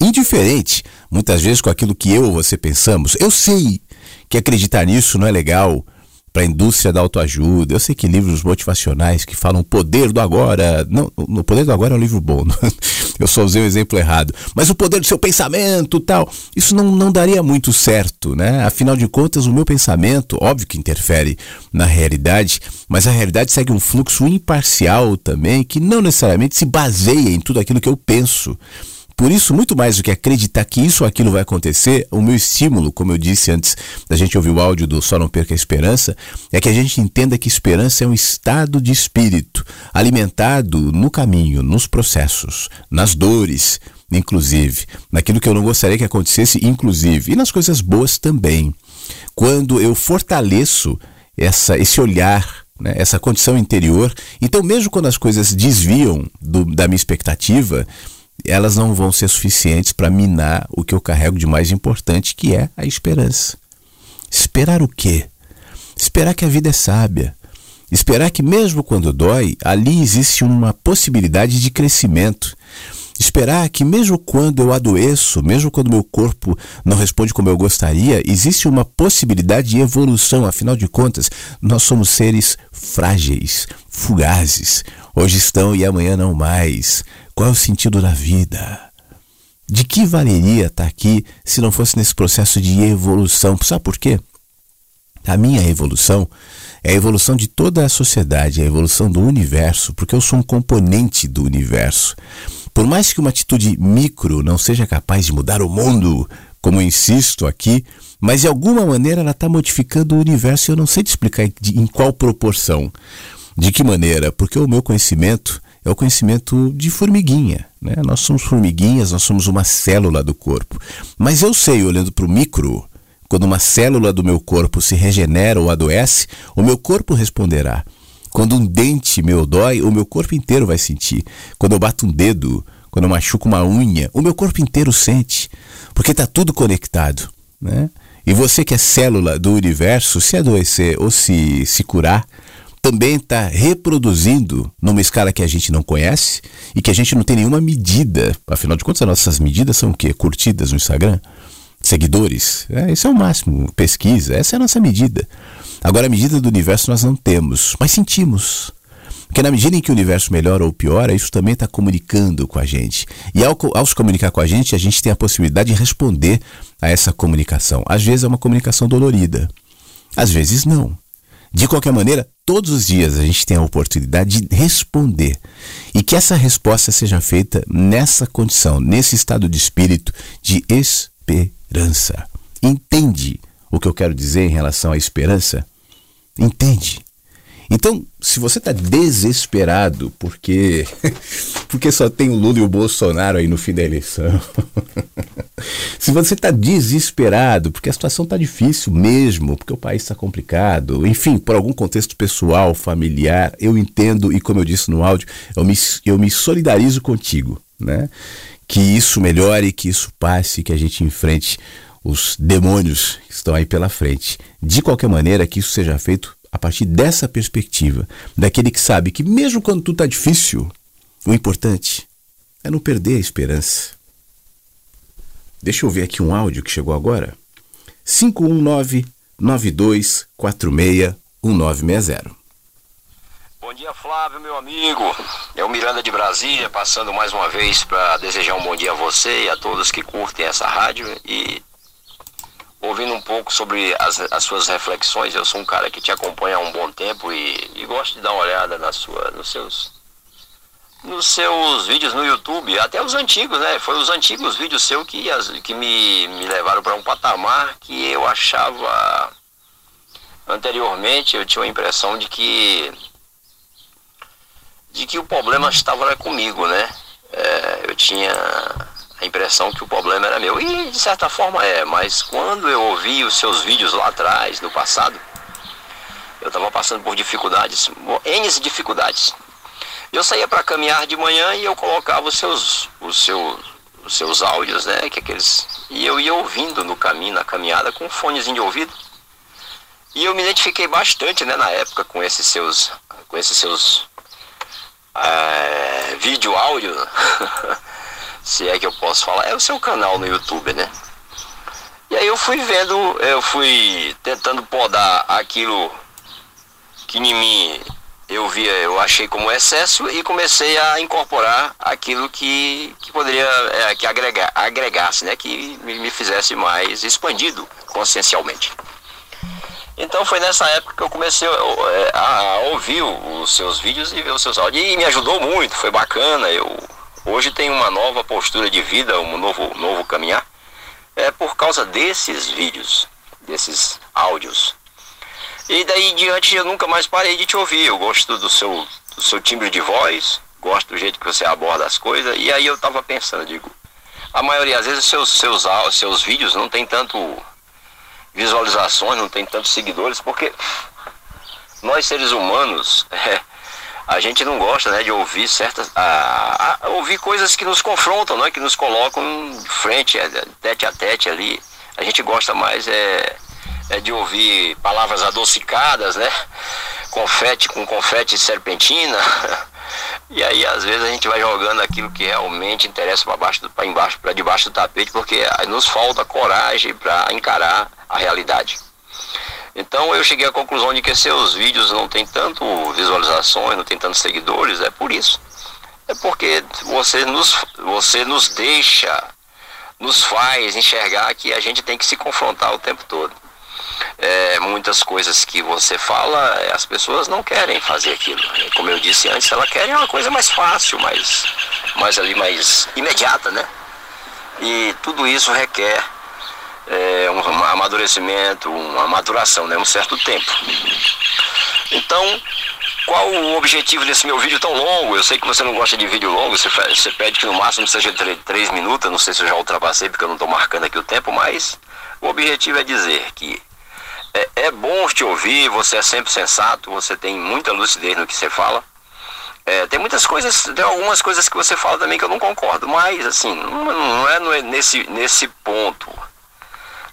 indiferente, muitas vezes com aquilo que eu ou você pensamos? Eu sei que acreditar nisso não é legal, para a indústria da autoajuda. Eu sei que livros motivacionais que falam o poder do agora. Não, o poder do agora é um livro bom. <laughs> Eu só usei o exemplo errado. Mas o poder do seu pensamento tal. Isso não, não daria muito certo, né? Afinal de contas, o meu pensamento, óbvio que interfere na realidade, mas a realidade segue um fluxo imparcial também, que não necessariamente se baseia em tudo aquilo que eu penso. Por isso, muito mais do que acreditar que isso ou aquilo vai acontecer, o meu estímulo, como eu disse antes da gente ouvir o áudio do Só Não Perca a Esperança, é que a gente entenda que esperança é um estado de espírito alimentado no caminho, nos processos, nas dores, inclusive, naquilo que eu não gostaria que acontecesse, inclusive, e nas coisas boas também. Quando eu fortaleço essa, esse olhar né, essa condição interior. Então, mesmo quando as coisas desviam do, da minha expectativa, elas não vão ser suficientes para minar o que eu carrego de mais importante, que é a esperança. Esperar o quê? Esperar que a vida é sábia. Esperar que, mesmo quando dói, ali existe uma possibilidade de crescimento. Esperar que, mesmo quando eu adoeço, mesmo quando meu corpo não responde como eu gostaria, existe uma possibilidade de evolução. Afinal de contas, nós somos seres frágeis, fugazes. Hoje estão e amanhã não mais. Qual é o sentido da vida? De que valeria estar aqui se não fosse nesse processo de evolução? Sabe por quê? A minha evolução é a evolução de toda a sociedade, é a evolução do universo, porque eu sou um componente do universo. Por mais que uma atitude micro não seja capaz de mudar o mundo, como eu insisto aqui, mas de alguma maneira ela está modificando o universo e eu não sei te explicar em qual proporção. De que maneira? Porque o meu conhecimento é o conhecimento de formiguinha. Né? Nós somos formiguinhas, nós somos uma célula do corpo. Mas eu sei, olhando para o micro, quando uma célula do meu corpo se regenera ou adoece, o meu corpo responderá. Quando um dente meu dói, o meu corpo inteiro vai sentir. Quando eu bato um dedo, quando eu machuco uma unha, o meu corpo inteiro sente. Porque está tudo conectado. Né? E você que é célula do universo, se adoecer ou se, se curar, também está reproduzindo numa escala que a gente não conhece e que a gente não tem nenhuma medida. Afinal de contas, as nossas medidas são o quê? Curtidas no Instagram? Seguidores? É, esse é o máximo. Pesquisa, essa é a nossa medida. Agora, a medida do universo nós não temos, mas sentimos. Porque na medida em que o universo melhora ou piora, isso também está comunicando com a gente. E ao, ao se comunicar com a gente, a gente tem a possibilidade de responder a essa comunicação. Às vezes é uma comunicação dolorida, às vezes não. De qualquer maneira, todos os dias a gente tem a oportunidade de responder e que essa resposta seja feita nessa condição, nesse estado de espírito de esperança. Entende o que eu quero dizer em relação à esperança? Entende? Então, se você está desesperado porque <laughs> porque só tem o Lula e o Bolsonaro aí no fim da eleição, <laughs> se você está desesperado porque a situação está difícil mesmo, porque o país está complicado, enfim, por algum contexto pessoal, familiar, eu entendo e como eu disse no áudio, eu me, eu me solidarizo contigo, né? Que isso melhore, que isso passe, que a gente enfrente os demônios que estão aí pela frente. De qualquer maneira, que isso seja feito a partir dessa perspectiva, daquele que sabe que mesmo quando tudo está difícil, o importante é não perder a esperança. Deixa eu ver aqui um áudio que chegou agora. 519 9246 1960. Bom dia, Flávio, meu amigo. É o Miranda de Brasília, passando mais uma vez para desejar um bom dia a você e a todos que curtem essa rádio e ouvindo um pouco sobre as, as, suas reflexões. Eu sou um cara que te acompanha há um bom tempo e, e gosto de dar uma olhada na sua, nos seus nos seus vídeos no YouTube, até os antigos, né? Foi os antigos vídeos seus que, as, que me, me levaram para um patamar que eu achava anteriormente, eu tinha a impressão de que de que o problema estava comigo, né? É, eu tinha a impressão que o problema era meu. E de certa forma é, mas quando eu ouvi os seus vídeos lá atrás, no passado, eu estava passando por dificuldades, N dificuldades. Eu saía para caminhar de manhã e eu colocava os seus, os seus, os seus áudios, né? Que aqueles, e eu ia ouvindo no caminho, na caminhada, com um fonezinho de ouvido. E eu me identifiquei bastante, né, na época, com esses seus, com esses seus é, vídeo áudio. <laughs> se é que eu posso falar, é o seu canal no YouTube, né? E aí eu fui vendo, eu fui tentando podar aquilo que em mim eu via, eu achei como excesso e comecei a incorporar aquilo que, que poderia, é, que agregar, agregasse, né? Que me fizesse mais expandido consciencialmente. Então foi nessa época que eu comecei a, é, a ouvir os seus vídeos e ver os seus áudios. E me ajudou muito, foi bacana. Eu Hoje tem uma nova postura de vida, um novo, novo caminhar. É por causa desses vídeos, desses áudios. E daí em diante eu nunca mais parei de te ouvir. Eu gosto do seu, do seu timbre de voz, gosto do jeito que você aborda as coisas. E aí eu estava pensando, digo, a maioria, às vezes, seus, seus, seus vídeos não tem tanto visualizações, não tem tantos seguidores, porque nós seres humanos, <laughs> é, a gente não gosta né, de ouvir certas. A, a, ouvir coisas que nos confrontam, né, que nos colocam de frente, é, tete a tete ali. A gente gosta mais é, é de ouvir palavras adocicadas, né? Confete com confete serpentina. <laughs> E aí às vezes a gente vai jogando aquilo que realmente interessa para baixo, para embaixo, para debaixo do tapete, porque nos falta coragem para encarar a realidade. Então eu cheguei à conclusão de que seus vídeos não tem tanto visualizações, não tem tantos seguidores, é por isso. É porque você nos, você nos deixa, nos faz enxergar que a gente tem que se confrontar o tempo todo. É, muitas coisas que você fala, as pessoas não querem fazer aquilo. Como eu disse antes, elas querem uma coisa mais fácil, mais, mais ali, mais imediata, né? E tudo isso requer é, um amadurecimento, uma maturação, né, um certo tempo. Então, qual o objetivo desse meu vídeo tão longo? Eu sei que você não gosta de vídeo longo, você, você pede que no máximo seja 3 minutos, não sei se eu já ultrapassei porque eu não estou marcando aqui o tempo, mas o objetivo é dizer que é, é, bom te ouvir, você é sempre sensato, você tem muita lucidez no que você fala. É, tem muitas coisas, tem algumas coisas que você fala também que eu não concordo, mas assim, não, não é nesse, nesse ponto.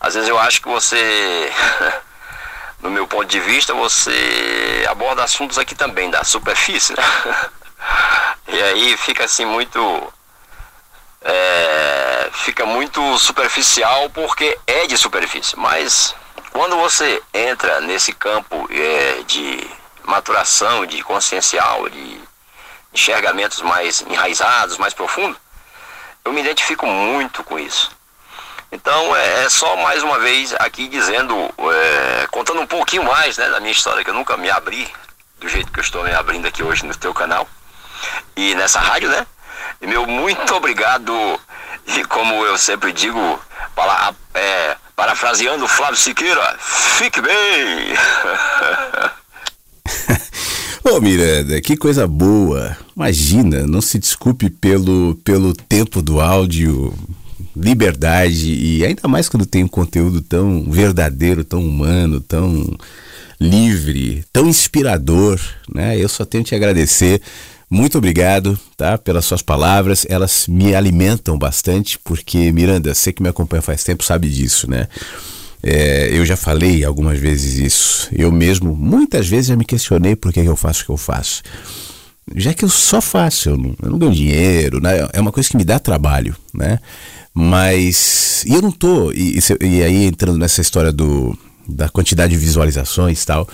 Às vezes eu acho que você, <laughs> no meu ponto de vista, você aborda assuntos aqui também da superfície, né? <laughs> E aí fica assim muito. É, fica muito superficial porque é de superfície. Mas quando você entra nesse campo é, de maturação, de consciencial, de enxergamentos mais enraizados, mais profundos, eu me identifico muito com isso. Então é, é, só mais uma vez aqui dizendo, é, contando um pouquinho mais né, da minha história, que eu nunca me abri do jeito que eu estou me abrindo aqui hoje no teu canal e nessa rádio, né? E meu muito obrigado, e como eu sempre digo, para, é, parafraseando Flávio Siqueira, fique bem! <laughs> Ô Miranda, que coisa boa. Imagina, não se desculpe pelo, pelo tempo do áudio, liberdade e ainda mais quando tem um conteúdo tão verdadeiro, tão humano, tão livre, tão inspirador, né? Eu só tenho que te agradecer. Muito obrigado, tá? Pelas suas palavras, elas me alimentam bastante, porque Miranda, você que me acompanha faz tempo sabe disso, né? É, eu já falei algumas vezes isso. Eu mesmo, muitas vezes, já me questionei por que eu faço o que eu faço. Já que eu só faço, eu não, eu não ganho dinheiro, né? é uma coisa que me dá trabalho, né? Mas. E eu não tô. E, e aí entrando nessa história do, da quantidade de visualizações e tal,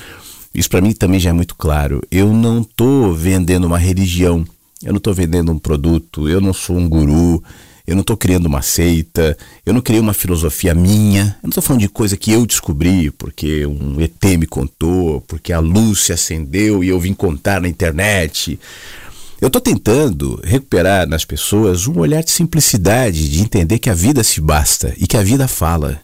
isso para mim também já é muito claro. Eu não tô vendendo uma religião, eu não tô vendendo um produto, eu não sou um guru, eu não estou criando uma seita, eu não criei uma filosofia minha, eu não estou falando de coisa que eu descobri, porque um ET me contou, porque a luz se acendeu e eu vim contar na internet. Eu estou tentando recuperar nas pessoas um olhar de simplicidade, de entender que a vida se basta e que a vida fala.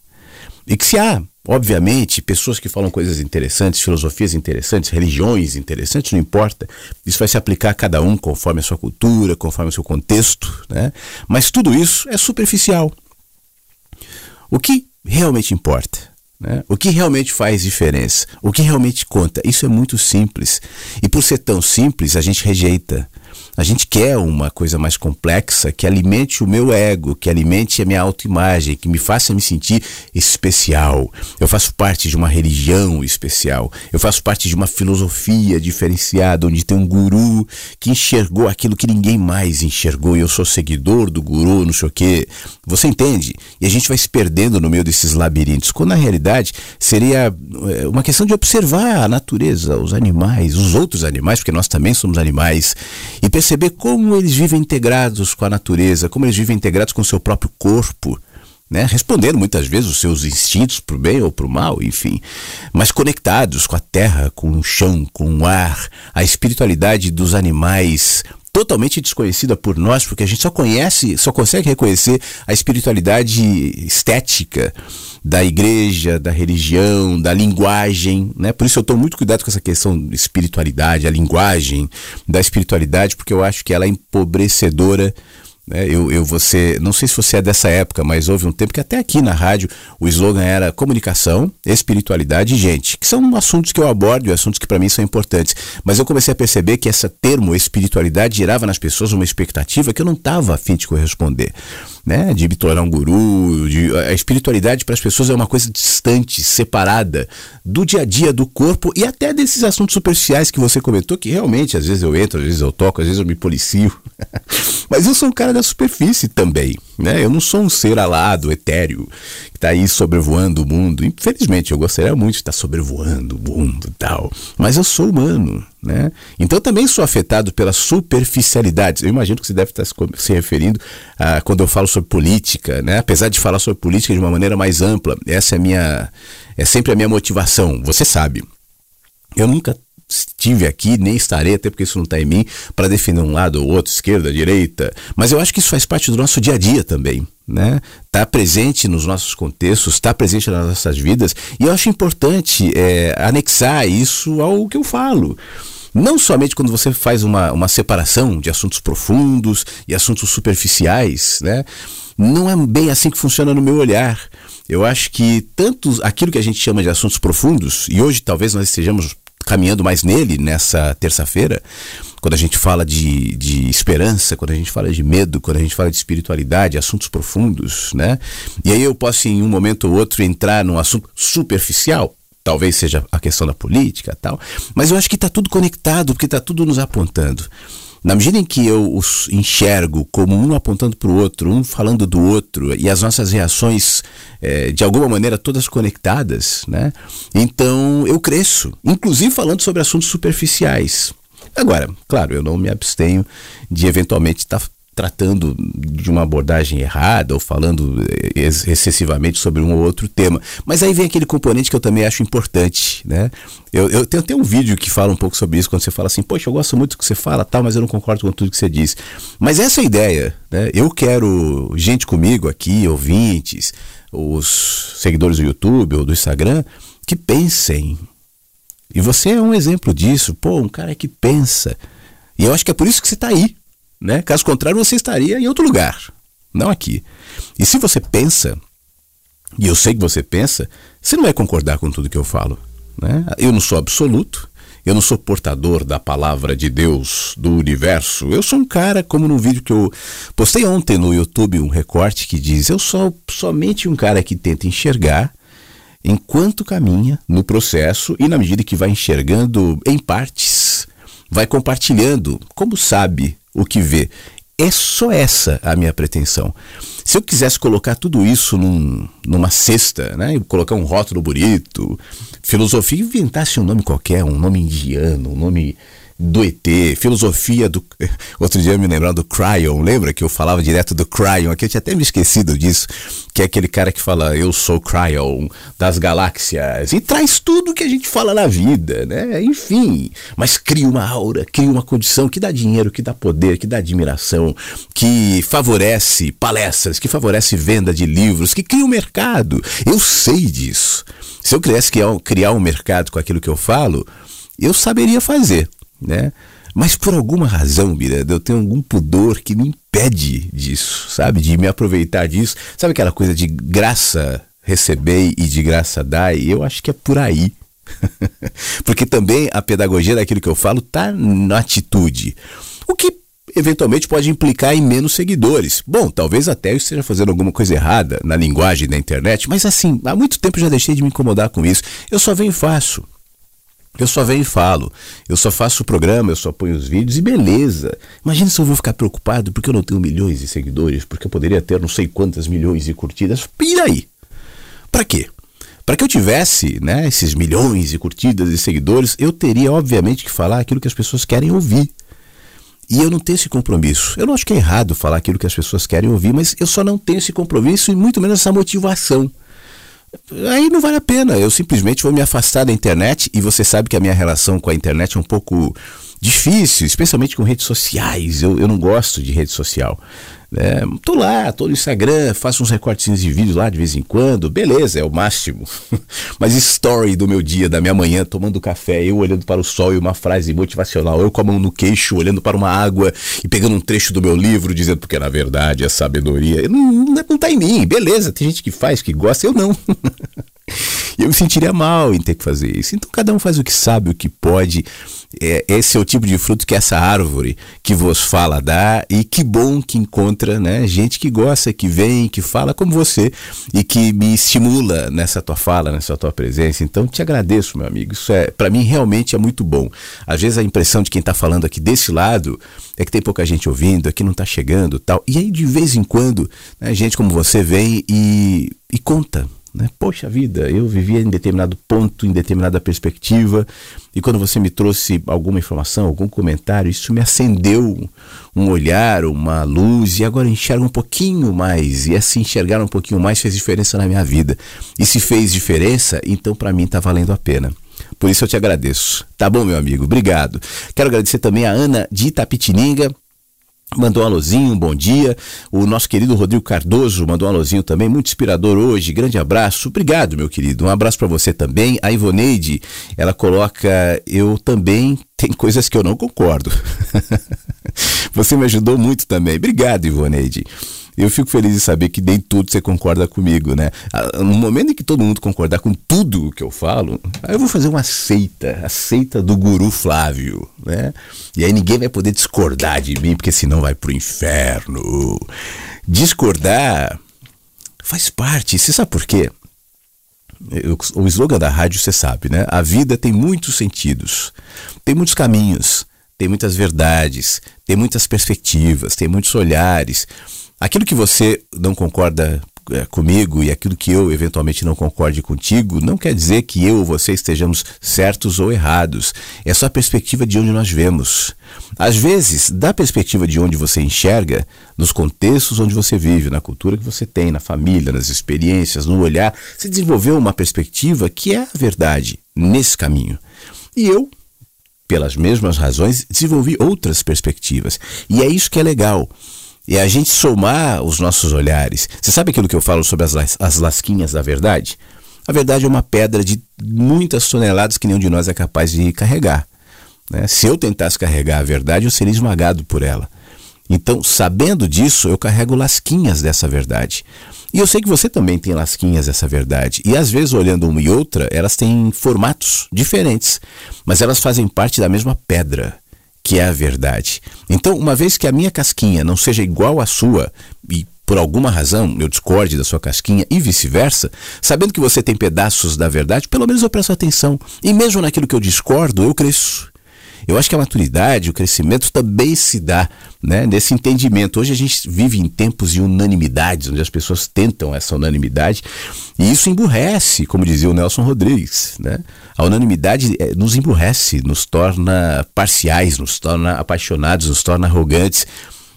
E que se há Obviamente, pessoas que falam coisas interessantes, filosofias interessantes, religiões interessantes, não importa. Isso vai se aplicar a cada um conforme a sua cultura, conforme o seu contexto, né? Mas tudo isso é superficial. O que realmente importa? Né? O que realmente faz diferença? O que realmente conta? Isso é muito simples. E por ser tão simples, a gente rejeita. A gente quer uma coisa mais complexa que alimente o meu ego, que alimente a minha autoimagem, que me faça me sentir especial. Eu faço parte de uma religião especial. Eu faço parte de uma filosofia diferenciada, onde tem um guru que enxergou aquilo que ninguém mais enxergou e eu sou seguidor do guru, não sei o quê. Você entende? E a gente vai se perdendo no meio desses labirintos, quando na realidade seria eh, uma questão de observar a natureza, os animais, os outros animais, porque nós também somos animais, e como eles vivem integrados com a natureza, como eles vivem integrados com o seu próprio corpo. Né? respondendo muitas vezes os seus instintos para o bem ou para o mal, enfim, mas conectados com a terra, com o chão, com o ar, a espiritualidade dos animais totalmente desconhecida por nós, porque a gente só conhece, só consegue reconhecer a espiritualidade estética da igreja, da religião, da linguagem, né? Por isso eu estou muito cuidado com essa questão de espiritualidade, a linguagem da espiritualidade, porque eu acho que ela é empobrecedora? Eu, eu você, não sei se você é dessa época, mas houve um tempo que até aqui na rádio o slogan era comunicação, espiritualidade e gente, que são assuntos que eu abordo e assuntos que para mim são importantes. Mas eu comecei a perceber que essa termo espiritualidade gerava nas pessoas uma expectativa que eu não estava afim de corresponder né, de um guru, de, a espiritualidade para as pessoas é uma coisa distante, separada do dia a dia, do corpo e até desses assuntos superficiais que você comentou, que realmente às vezes eu entro, às vezes eu toco, às vezes eu me policio. <laughs> Mas eu sou um cara da superfície também, né? Eu não sou um ser alado, etéreo, que está aí sobrevoando o mundo. Infelizmente, eu gostaria muito de estar sobrevoando o mundo e tal. Mas eu sou humano, né? Então também sou afetado pelas superficialidades. Eu imagino que você deve estar se referindo a quando eu falo sobre política, né? Apesar de falar sobre política de uma maneira mais ampla, essa é minha é sempre a minha motivação. Você sabe. Eu nunca estive aqui, nem estarei, até porque isso não está em mim, para defender um lado ou outro, esquerda, direita. Mas eu acho que isso faz parte do nosso dia a dia também. Né? Tá presente nos nossos contextos, está presente nas nossas vidas, e eu acho importante é, anexar isso ao que eu falo. Não somente quando você faz uma, uma separação de assuntos profundos e assuntos superficiais, né? Não é bem assim que funciona no meu olhar. Eu acho que tanto aquilo que a gente chama de assuntos profundos, e hoje talvez nós estejamos caminhando mais nele nessa terça-feira, quando a gente fala de, de esperança, quando a gente fala de medo, quando a gente fala de espiritualidade, assuntos profundos, né? E aí eu posso em um momento ou outro entrar num assunto superficial, talvez seja a questão da política tal, mas eu acho que está tudo conectado, porque está tudo nos apontando. Na medida em que eu os enxergo como um apontando para o outro, um falando do outro, e as nossas reações, é, de alguma maneira, todas conectadas, né? então eu cresço, inclusive falando sobre assuntos superficiais. Agora, claro, eu não me abstenho de eventualmente estar tá tratando de uma abordagem errada ou falando eh, excessivamente sobre um ou outro tema. Mas aí vem aquele componente que eu também acho importante, né? Eu, eu tenho até um vídeo que fala um pouco sobre isso, quando você fala assim, poxa, eu gosto muito do que você fala, tal, mas eu não concordo com tudo que você diz. Mas essa é a ideia, né? Eu quero gente comigo aqui, ouvintes, os seguidores do YouTube ou do Instagram, que pensem E você é um exemplo disso, pô, um cara que pensa. E eu acho que é por isso que você está aí, né? Caso contrário, você estaria em outro lugar, não aqui. E se você pensa, e eu sei que você pensa, você não vai concordar com tudo que eu falo. Né? Eu não sou absoluto, eu não sou portador da palavra de Deus, do universo. Eu sou um cara, como no vídeo que eu postei ontem no YouTube, um recorte que diz: Eu sou somente um cara que tenta enxergar enquanto caminha no processo e, na medida que vai enxergando em partes, vai compartilhando, como sabe o que vê. É só essa a minha pretensão. Se eu quisesse colocar tudo isso num, numa cesta, né, colocar um rótulo bonito, filosofia, inventasse um nome qualquer, um nome indiano, um nome do ET, filosofia do. <laughs> Outro dia eu me lembrava do Cryon, lembra que eu falava direto do Cryon? Aqui eu tinha até me esquecido disso, que é aquele cara que fala eu sou Cryon das galáxias e traz tudo que a gente fala na vida, né? Enfim, mas cria uma aura, cria uma condição que dá dinheiro, que dá poder, que dá admiração, que favorece palestras, que favorece venda de livros, que cria um mercado. Eu sei disso. Se eu quisesse criar um mercado com aquilo que eu falo, eu saberia fazer né? Mas por alguma razão, Miranda, eu tenho algum pudor que me impede disso, sabe? De me aproveitar disso. Sabe aquela coisa de graça receber e de graça dar? E eu acho que é por aí. <laughs> Porque também a pedagogia daquilo que eu falo tá na atitude. O que eventualmente pode implicar em menos seguidores. Bom, talvez até eu esteja fazendo alguma coisa errada na linguagem da internet, mas assim, há muito tempo já deixei de me incomodar com isso. Eu só venho e faço. Eu só venho e falo. Eu só faço o programa, eu só ponho os vídeos e beleza. Imagina se eu vou ficar preocupado porque eu não tenho milhões de seguidores, porque eu poderia ter não sei quantas milhões de curtidas. E aí? Para quê? Para que eu tivesse né, esses milhões de curtidas e seguidores, eu teria, obviamente, que falar aquilo que as pessoas querem ouvir. E eu não tenho esse compromisso. Eu não acho que é errado falar aquilo que as pessoas querem ouvir, mas eu só não tenho esse compromisso e muito menos essa motivação aí não vale a pena. Eu simplesmente vou me afastar da internet e você sabe que a minha relação com a internet é um pouco difícil, especialmente com redes sociais. Eu, eu não gosto de rede social. É, tô lá, tô no Instagram, faço uns recortes de vídeo lá de vez em quando, beleza, é o máximo. <laughs> Mas story do meu dia, da minha manhã, tomando café, eu olhando para o sol e uma frase motivacional, eu com a mão no queixo, olhando para uma água e pegando um trecho do meu livro, dizendo porque na verdade a sabedoria não, não, não tá em mim, beleza, tem gente que faz, que gosta, eu não. <laughs> Eu me sentiria mal em ter que fazer isso. Então cada um faz o que sabe, o que pode. É, esse é o tipo de fruto que essa árvore que vos fala dá. E que bom que encontra né, gente que gosta, que vem, que fala como você e que me estimula nessa tua fala, nessa tua presença. Então te agradeço, meu amigo. Isso é, para mim, realmente é muito bom. Às vezes a impressão de quem está falando aqui desse lado é que tem pouca gente ouvindo, aqui não está chegando tal. E aí, de vez em quando, né, gente como você vem e, e conta né? Poxa vida, eu vivia em determinado ponto, em determinada perspectiva, e quando você me trouxe alguma informação, algum comentário, isso me acendeu um olhar, uma luz, e agora enxergo um pouquinho mais, e esse enxergar um pouquinho mais fez diferença na minha vida. E se fez diferença, então para mim está valendo a pena. Por isso eu te agradeço. Tá bom, meu amigo? Obrigado. Quero agradecer também a Ana de Itapitininga, Mandou um alôzinho, um bom dia. O nosso querido Rodrigo Cardoso mandou um alôzinho também, muito inspirador hoje. Grande abraço. Obrigado, meu querido. Um abraço para você também. A Ivoneide, ela coloca: Eu também tem coisas que eu não concordo. <laughs> você me ajudou muito também. Obrigado, Ivoneide eu fico feliz de saber que nem tudo você concorda comigo, né? Ah, no momento em que todo mundo concordar com tudo que eu falo, aí eu vou fazer uma seita, a seita do guru Flávio, né? E aí ninguém vai poder discordar de mim, porque senão vai pro inferno. Discordar faz parte, você sabe por quê? O slogan da rádio você sabe, né? A vida tem muitos sentidos, tem muitos caminhos, tem muitas verdades, tem muitas perspectivas, tem muitos olhares. Aquilo que você não concorda é, comigo e aquilo que eu eventualmente não concorde contigo, não quer dizer que eu ou você estejamos certos ou errados. É só a perspectiva de onde nós vemos. Às vezes, da perspectiva de onde você enxerga, nos contextos onde você vive, na cultura que você tem, na família, nas experiências, no olhar, você desenvolveu uma perspectiva que é a verdade nesse caminho. E eu, pelas mesmas razões, desenvolvi outras perspectivas. E é isso que é legal e a gente somar os nossos olhares. Você sabe aquilo que eu falo sobre as, as lasquinhas da verdade? A verdade é uma pedra de muitas toneladas que nenhum de nós é capaz de carregar. Né? Se eu tentasse carregar a verdade, eu seria esmagado por ela. Então, sabendo disso, eu carrego lasquinhas dessa verdade. E eu sei que você também tem lasquinhas dessa verdade. E às vezes, olhando uma e outra, elas têm formatos diferentes, mas elas fazem parte da mesma pedra, que é a verdade. Então, uma vez que a minha casquinha não seja igual à sua, e por alguma razão eu discorde da sua casquinha e vice-versa, sabendo que você tem pedaços da verdade, pelo menos eu presto atenção. E mesmo naquilo que eu discordo, eu cresço. Eu acho que a maturidade, o crescimento também se dá né, nesse entendimento. Hoje a gente vive em tempos de unanimidades, onde as pessoas tentam essa unanimidade, e isso emburrece, como dizia o Nelson Rodrigues. Né? A unanimidade eh, nos emburrece, nos torna parciais, nos torna apaixonados, nos torna arrogantes.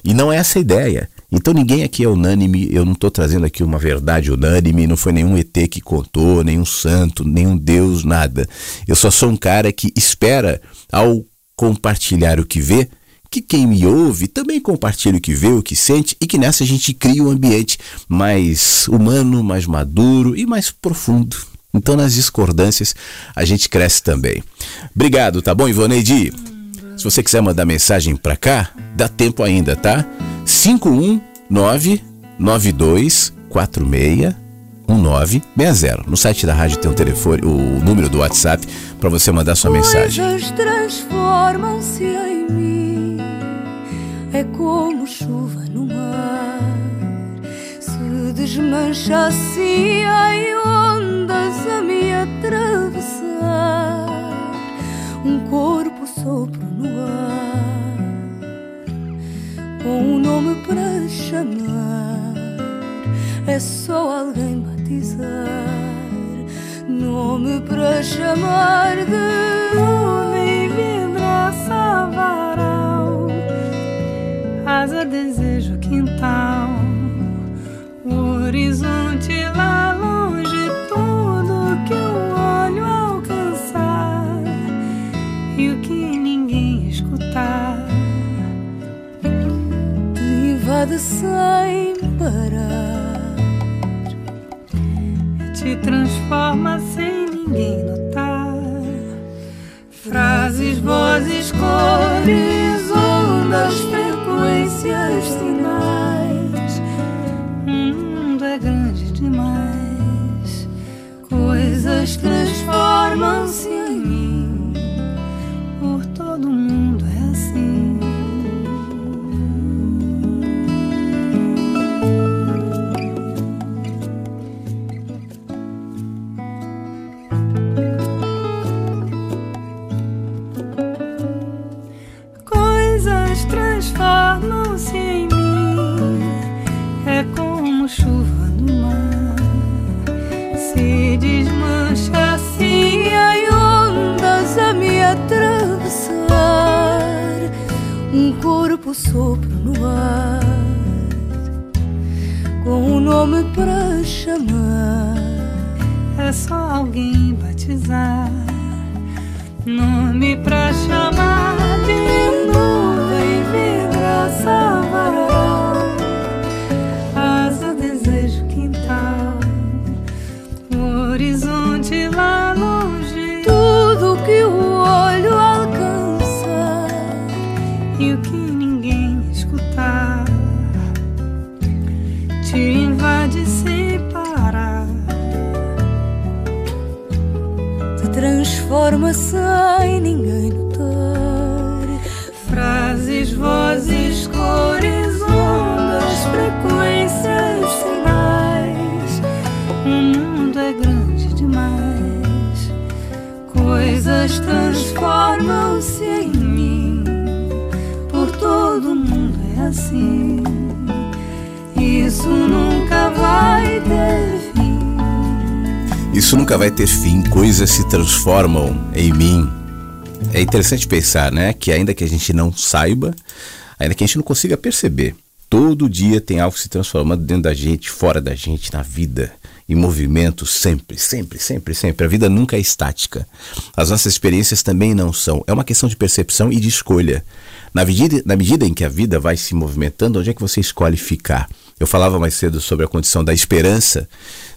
E não é essa a ideia. Então ninguém aqui é unânime, eu não estou trazendo aqui uma verdade unânime, não foi nenhum ET que contou, nenhum santo, nenhum Deus, nada. Eu só sou um cara que espera, ao compartilhar o que vê, que quem me ouve também compartilhe o que vê, o que sente e que nessa a gente cria um ambiente mais humano, mais maduro e mais profundo. Então nas discordâncias a gente cresce também. Obrigado, tá bom, Ivoneide? Se você quiser mandar mensagem para cá, dá tempo ainda, tá? 519 9246 1960. No site da rádio tem um telefone, o número do WhatsApp para você mandar sua mensagem. Coisas transformam-se em mim. É como chuva no mar. Se desmancha assim em ondas a me atravessar. Um corpo sopro no ar. Com um nome para chamar. É só alguém nome para chamar de nuvem vidraça varal, asa desejo quintal, o horizonte lá longe, tudo que o olho alcançar. E o que ninguém escutar. Te invade sem parar se transforma sem ninguém notar. Frases, vozes, cores, ondas, frequências, sinais. O mundo é grande demais. Coisas transformam-se o sopro no ar, com um nome para chamar. É só alguém batizar, nome pra chamar nunca vai ter fim. Isso nunca vai ter fim. Coisas se transformam em mim. É interessante pensar, né, que ainda que a gente não saiba, ainda que a gente não consiga perceber, todo dia tem algo se transformando dentro da gente, fora da gente, na vida, em movimento, sempre, sempre, sempre, sempre. A vida nunca é estática. As nossas experiências também não são. É uma questão de percepção e de escolha. Na medida, na medida em que a vida vai se movimentando, onde é que você escolhe ficar? Eu falava mais cedo sobre a condição da esperança,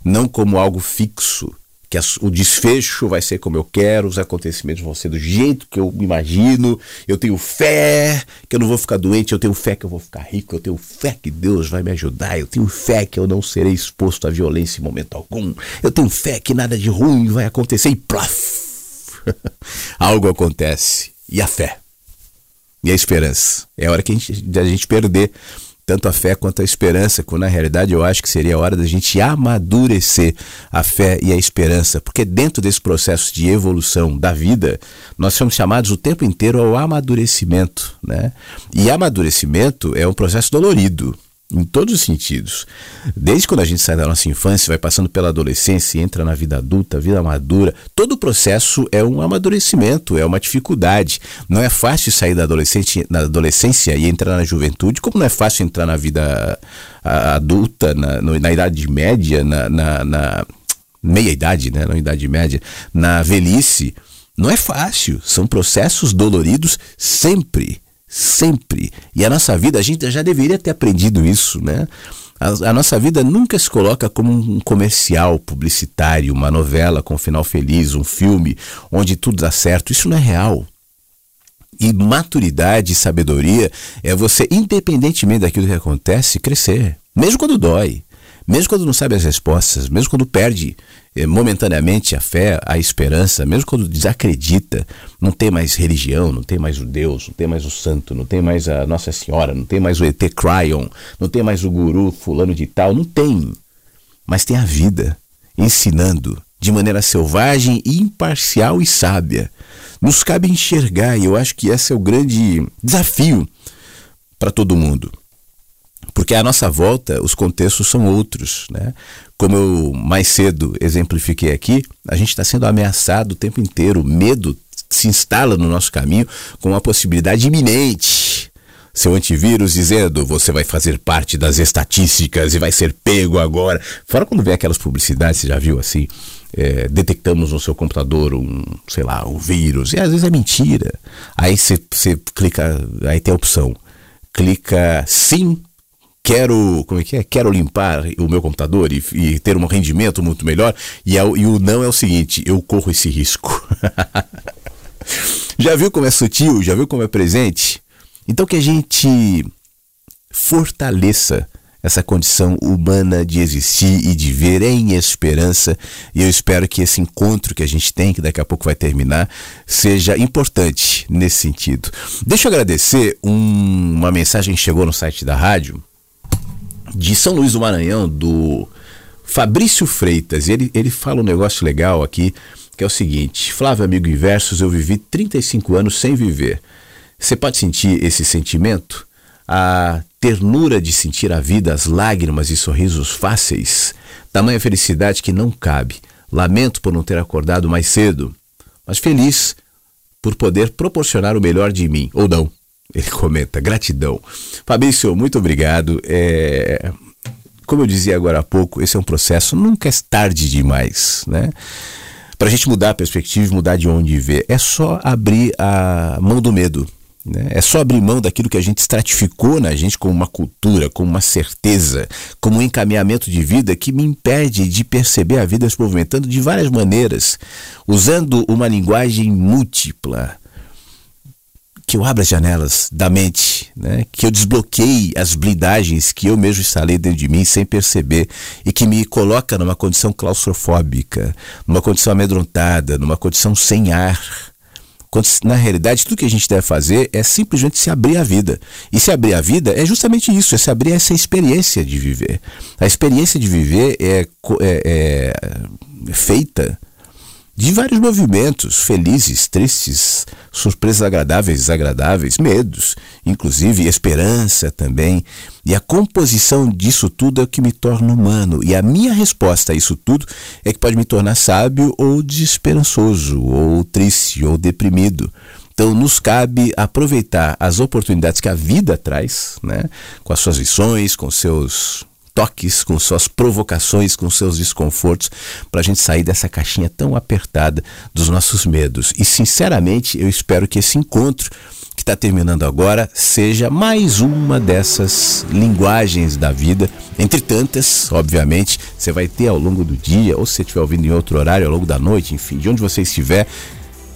não como algo fixo que o desfecho vai ser como eu quero, os acontecimentos vão ser do jeito que eu imagino. Eu tenho fé que eu não vou ficar doente, eu tenho fé que eu vou ficar rico, eu tenho fé que Deus vai me ajudar, eu tenho fé que eu não serei exposto à violência em momento algum. Eu tenho fé que nada de ruim vai acontecer e plaf! <laughs> Algo acontece. E a fé? E a esperança? É a hora que a gente, a gente perder tanto a fé quanto a esperança, quando na realidade eu acho que seria a hora da gente amadurecer a fé e a esperança, porque dentro desse processo de evolução da vida, nós somos chamados o tempo inteiro ao amadurecimento, né? E amadurecimento é um processo dolorido em todos os sentidos. Desde quando a gente sai da nossa infância, vai passando pela adolescência, entra na vida adulta, vida madura, todo o processo é um amadurecimento, é uma dificuldade. Não é fácil sair da adolescência, na adolescência e entrar na juventude, como não é fácil entrar na vida adulta, na, na idade média, na, na, na meia idade, né? na idade média, na velhice. Não é fácil, são processos doloridos sempre sempre. E a nossa vida, a gente já deveria ter aprendido isso, né? A, a, nossa vida nunca se coloca como um comercial publicitário, uma novela com um final feliz, um filme onde tudo dá certo. Isso não é real. E maturidade e sabedoria é você, independentemente daquilo que acontece, crescer. Mesmo quando dói. Mesmo quando não sabe as respostas, mesmo quando perde eh, momentaneamente a fé, a esperança, mesmo quando desacredita, não tem mais religião, não tem mais o Deus, não tem mais o santo, não tem mais a Nossa Senhora, não tem mais o ET Cryon, não tem mais o guru fulano de tal, não tem. Mas tem a vida ensinando de maneira selvagem, imparcial e sábia. Nos cabe enxergar, e eu acho que esse é o grande desafio para todo mundo porque à nossa volta os contextos são outros. Né? Como eu mais cedo exemplifiquei aqui, a gente está sendo ameaçado o tempo inteiro, o medo se instala no nosso caminho com uma possibilidade iminente. Seu antivírus dizendo você vai fazer parte das estatísticas e vai ser pego agora. Fora quando vem aquelas publicidades, você já viu assim? É, detectamos no seu computador um, sei lá, um vírus. E às vezes é mentira. Aí você clica, aí tem a opção. Clica sim quero, como é que é? Quero limpar o meu computador e, e ter um rendimento muito melhor. E, é, e o não é o seguinte, eu corro esse risco. <laughs> já viu como é sutil? Já viu como é presente? Então que a gente fortaleça essa condição humana de existir e de ver em esperança. E eu espero que esse encontro que a gente tem, que daqui a pouco vai terminar, seja importante nesse sentido. Deixa eu agradecer um, uma mensagem que chegou no site da rádio de São Luís do Maranhão, do Fabrício Freitas. Ele, ele fala um negócio legal aqui, que é o seguinte: Flávio, amigo e versos, eu vivi 35 anos sem viver. Você pode sentir esse sentimento? A ternura de sentir a vida, as lágrimas e sorrisos fáceis, tamanha felicidade que não cabe. Lamento por não ter acordado mais cedo, mas feliz por poder proporcionar o melhor de mim, ou não. Ele comenta, gratidão. Fabrício, muito obrigado. É, como eu dizia agora há pouco, esse é um processo, nunca é tarde demais, né? Para a gente mudar a perspectiva, mudar de onde ver, é só abrir a mão do medo. Né? É só abrir mão daquilo que a gente estratificou na gente como uma cultura, como uma certeza, como um encaminhamento de vida que me impede de perceber a vida se movimentando de várias maneiras, usando uma linguagem múltipla que eu abra as janelas da mente, né? que eu desbloqueie as blindagens que eu mesmo instalei dentro de mim sem perceber e que me coloca numa condição claustrofóbica, numa condição amedrontada, numa condição sem ar. Quando, na realidade, tudo que a gente deve fazer é simplesmente se abrir à vida. E se abrir à vida é justamente isso, é se abrir a essa experiência de viver. A experiência de viver é, é, é feita de vários movimentos, felizes, tristes, surpresas agradáveis, desagradáveis, medos, inclusive esperança também. E a composição disso tudo é o que me torna humano. E a minha resposta a isso tudo é que pode me tornar sábio ou desesperançoso, ou triste, ou deprimido. Então, nos cabe aproveitar as oportunidades que a vida traz, né? com as suas lições, com seus toques, com suas provocações, com seus desconfortos, para a gente sair dessa caixinha tão apertada dos nossos medos. E, sinceramente, eu espero que esse encontro que está terminando agora seja mais uma dessas linguagens da vida, entre tantas, obviamente, você vai ter ao longo do dia, ou se você estiver ouvindo em outro horário, ao longo da noite, enfim, de onde você estiver,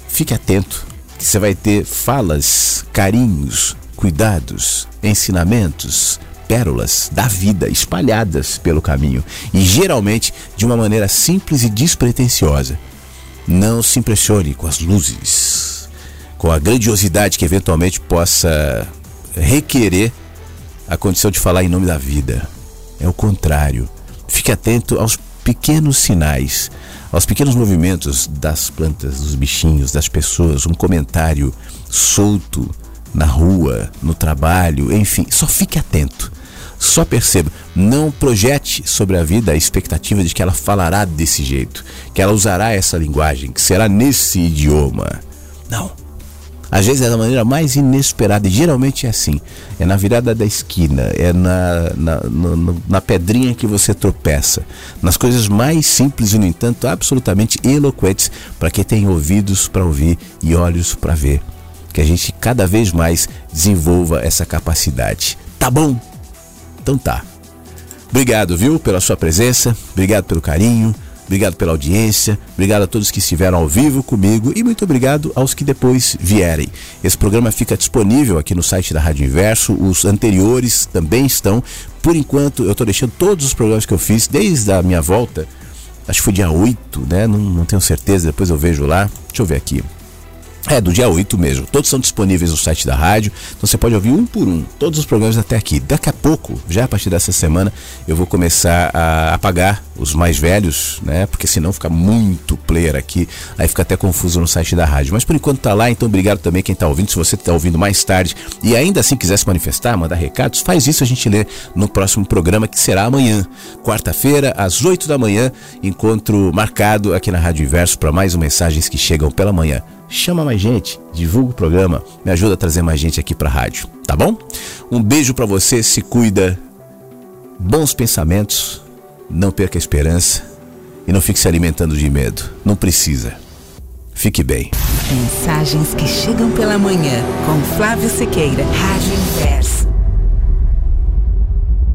fique atento, que você vai ter falas, carinhos, cuidados, ensinamentos, pérolas da vida espalhadas pelo caminho e geralmente de uma maneira simples e despretensiosa. Não se impressione com as luzes, com a grandiosidade que eventualmente possa requerer a condição de falar em nome da vida. É o contrário. Fique atento aos pequenos sinais, aos pequenos movimentos das plantas, dos bichinhos, das pessoas, um comentário solto na rua, no trabalho, enfim, só fique atento. Só perceba, não projete sobre a vida a expectativa de que ela falará desse jeito, que ela usará essa linguagem, que será nesse idioma. Não. Às vezes é da maneira mais inesperada, e geralmente é assim. É na virada da esquina, é na, na, na, na pedrinha que você tropeça. Nas coisas mais simples e, no entanto, absolutamente eloquentes para quem tem ouvidos para ouvir e olhos para ver. Que a gente cada vez mais desenvolva essa capacidade. Tá bom? Então tá. Obrigado, viu, pela sua presença, obrigado pelo carinho, obrigado pela audiência, obrigado a todos que estiveram ao vivo comigo e muito obrigado aos que depois vierem. Esse programa fica disponível aqui no site da Rádio Inverso, os anteriores também estão. Por enquanto, eu estou deixando todos os programas que eu fiz desde a minha volta, acho que foi dia 8, né? Não, não tenho certeza, depois eu vejo lá. Deixa eu ver aqui. É, do dia 8 mesmo. Todos são disponíveis no site da rádio. Então você pode ouvir um por um, todos os programas até aqui. Daqui a pouco, já a partir dessa semana, eu vou começar a apagar os mais velhos, né? Porque senão fica muito player aqui. Aí fica até confuso no site da rádio. Mas por enquanto tá lá, então obrigado também quem tá ouvindo. Se você tá ouvindo mais tarde e ainda assim quiser se manifestar, mandar recados, faz isso a gente lê no próximo programa que será amanhã, quarta-feira, às 8 da manhã. Encontro marcado aqui na Rádio Inverso para mais mensagens que chegam pela manhã chama mais gente, divulga o programa, me ajuda a trazer mais gente aqui para a rádio, tá bom? Um beijo para você, se cuida, bons pensamentos, não perca a esperança e não fique se alimentando de medo, não precisa. Fique bem. Mensagens que chegam pela manhã com Flávio Sequeira, Rádio Inverso.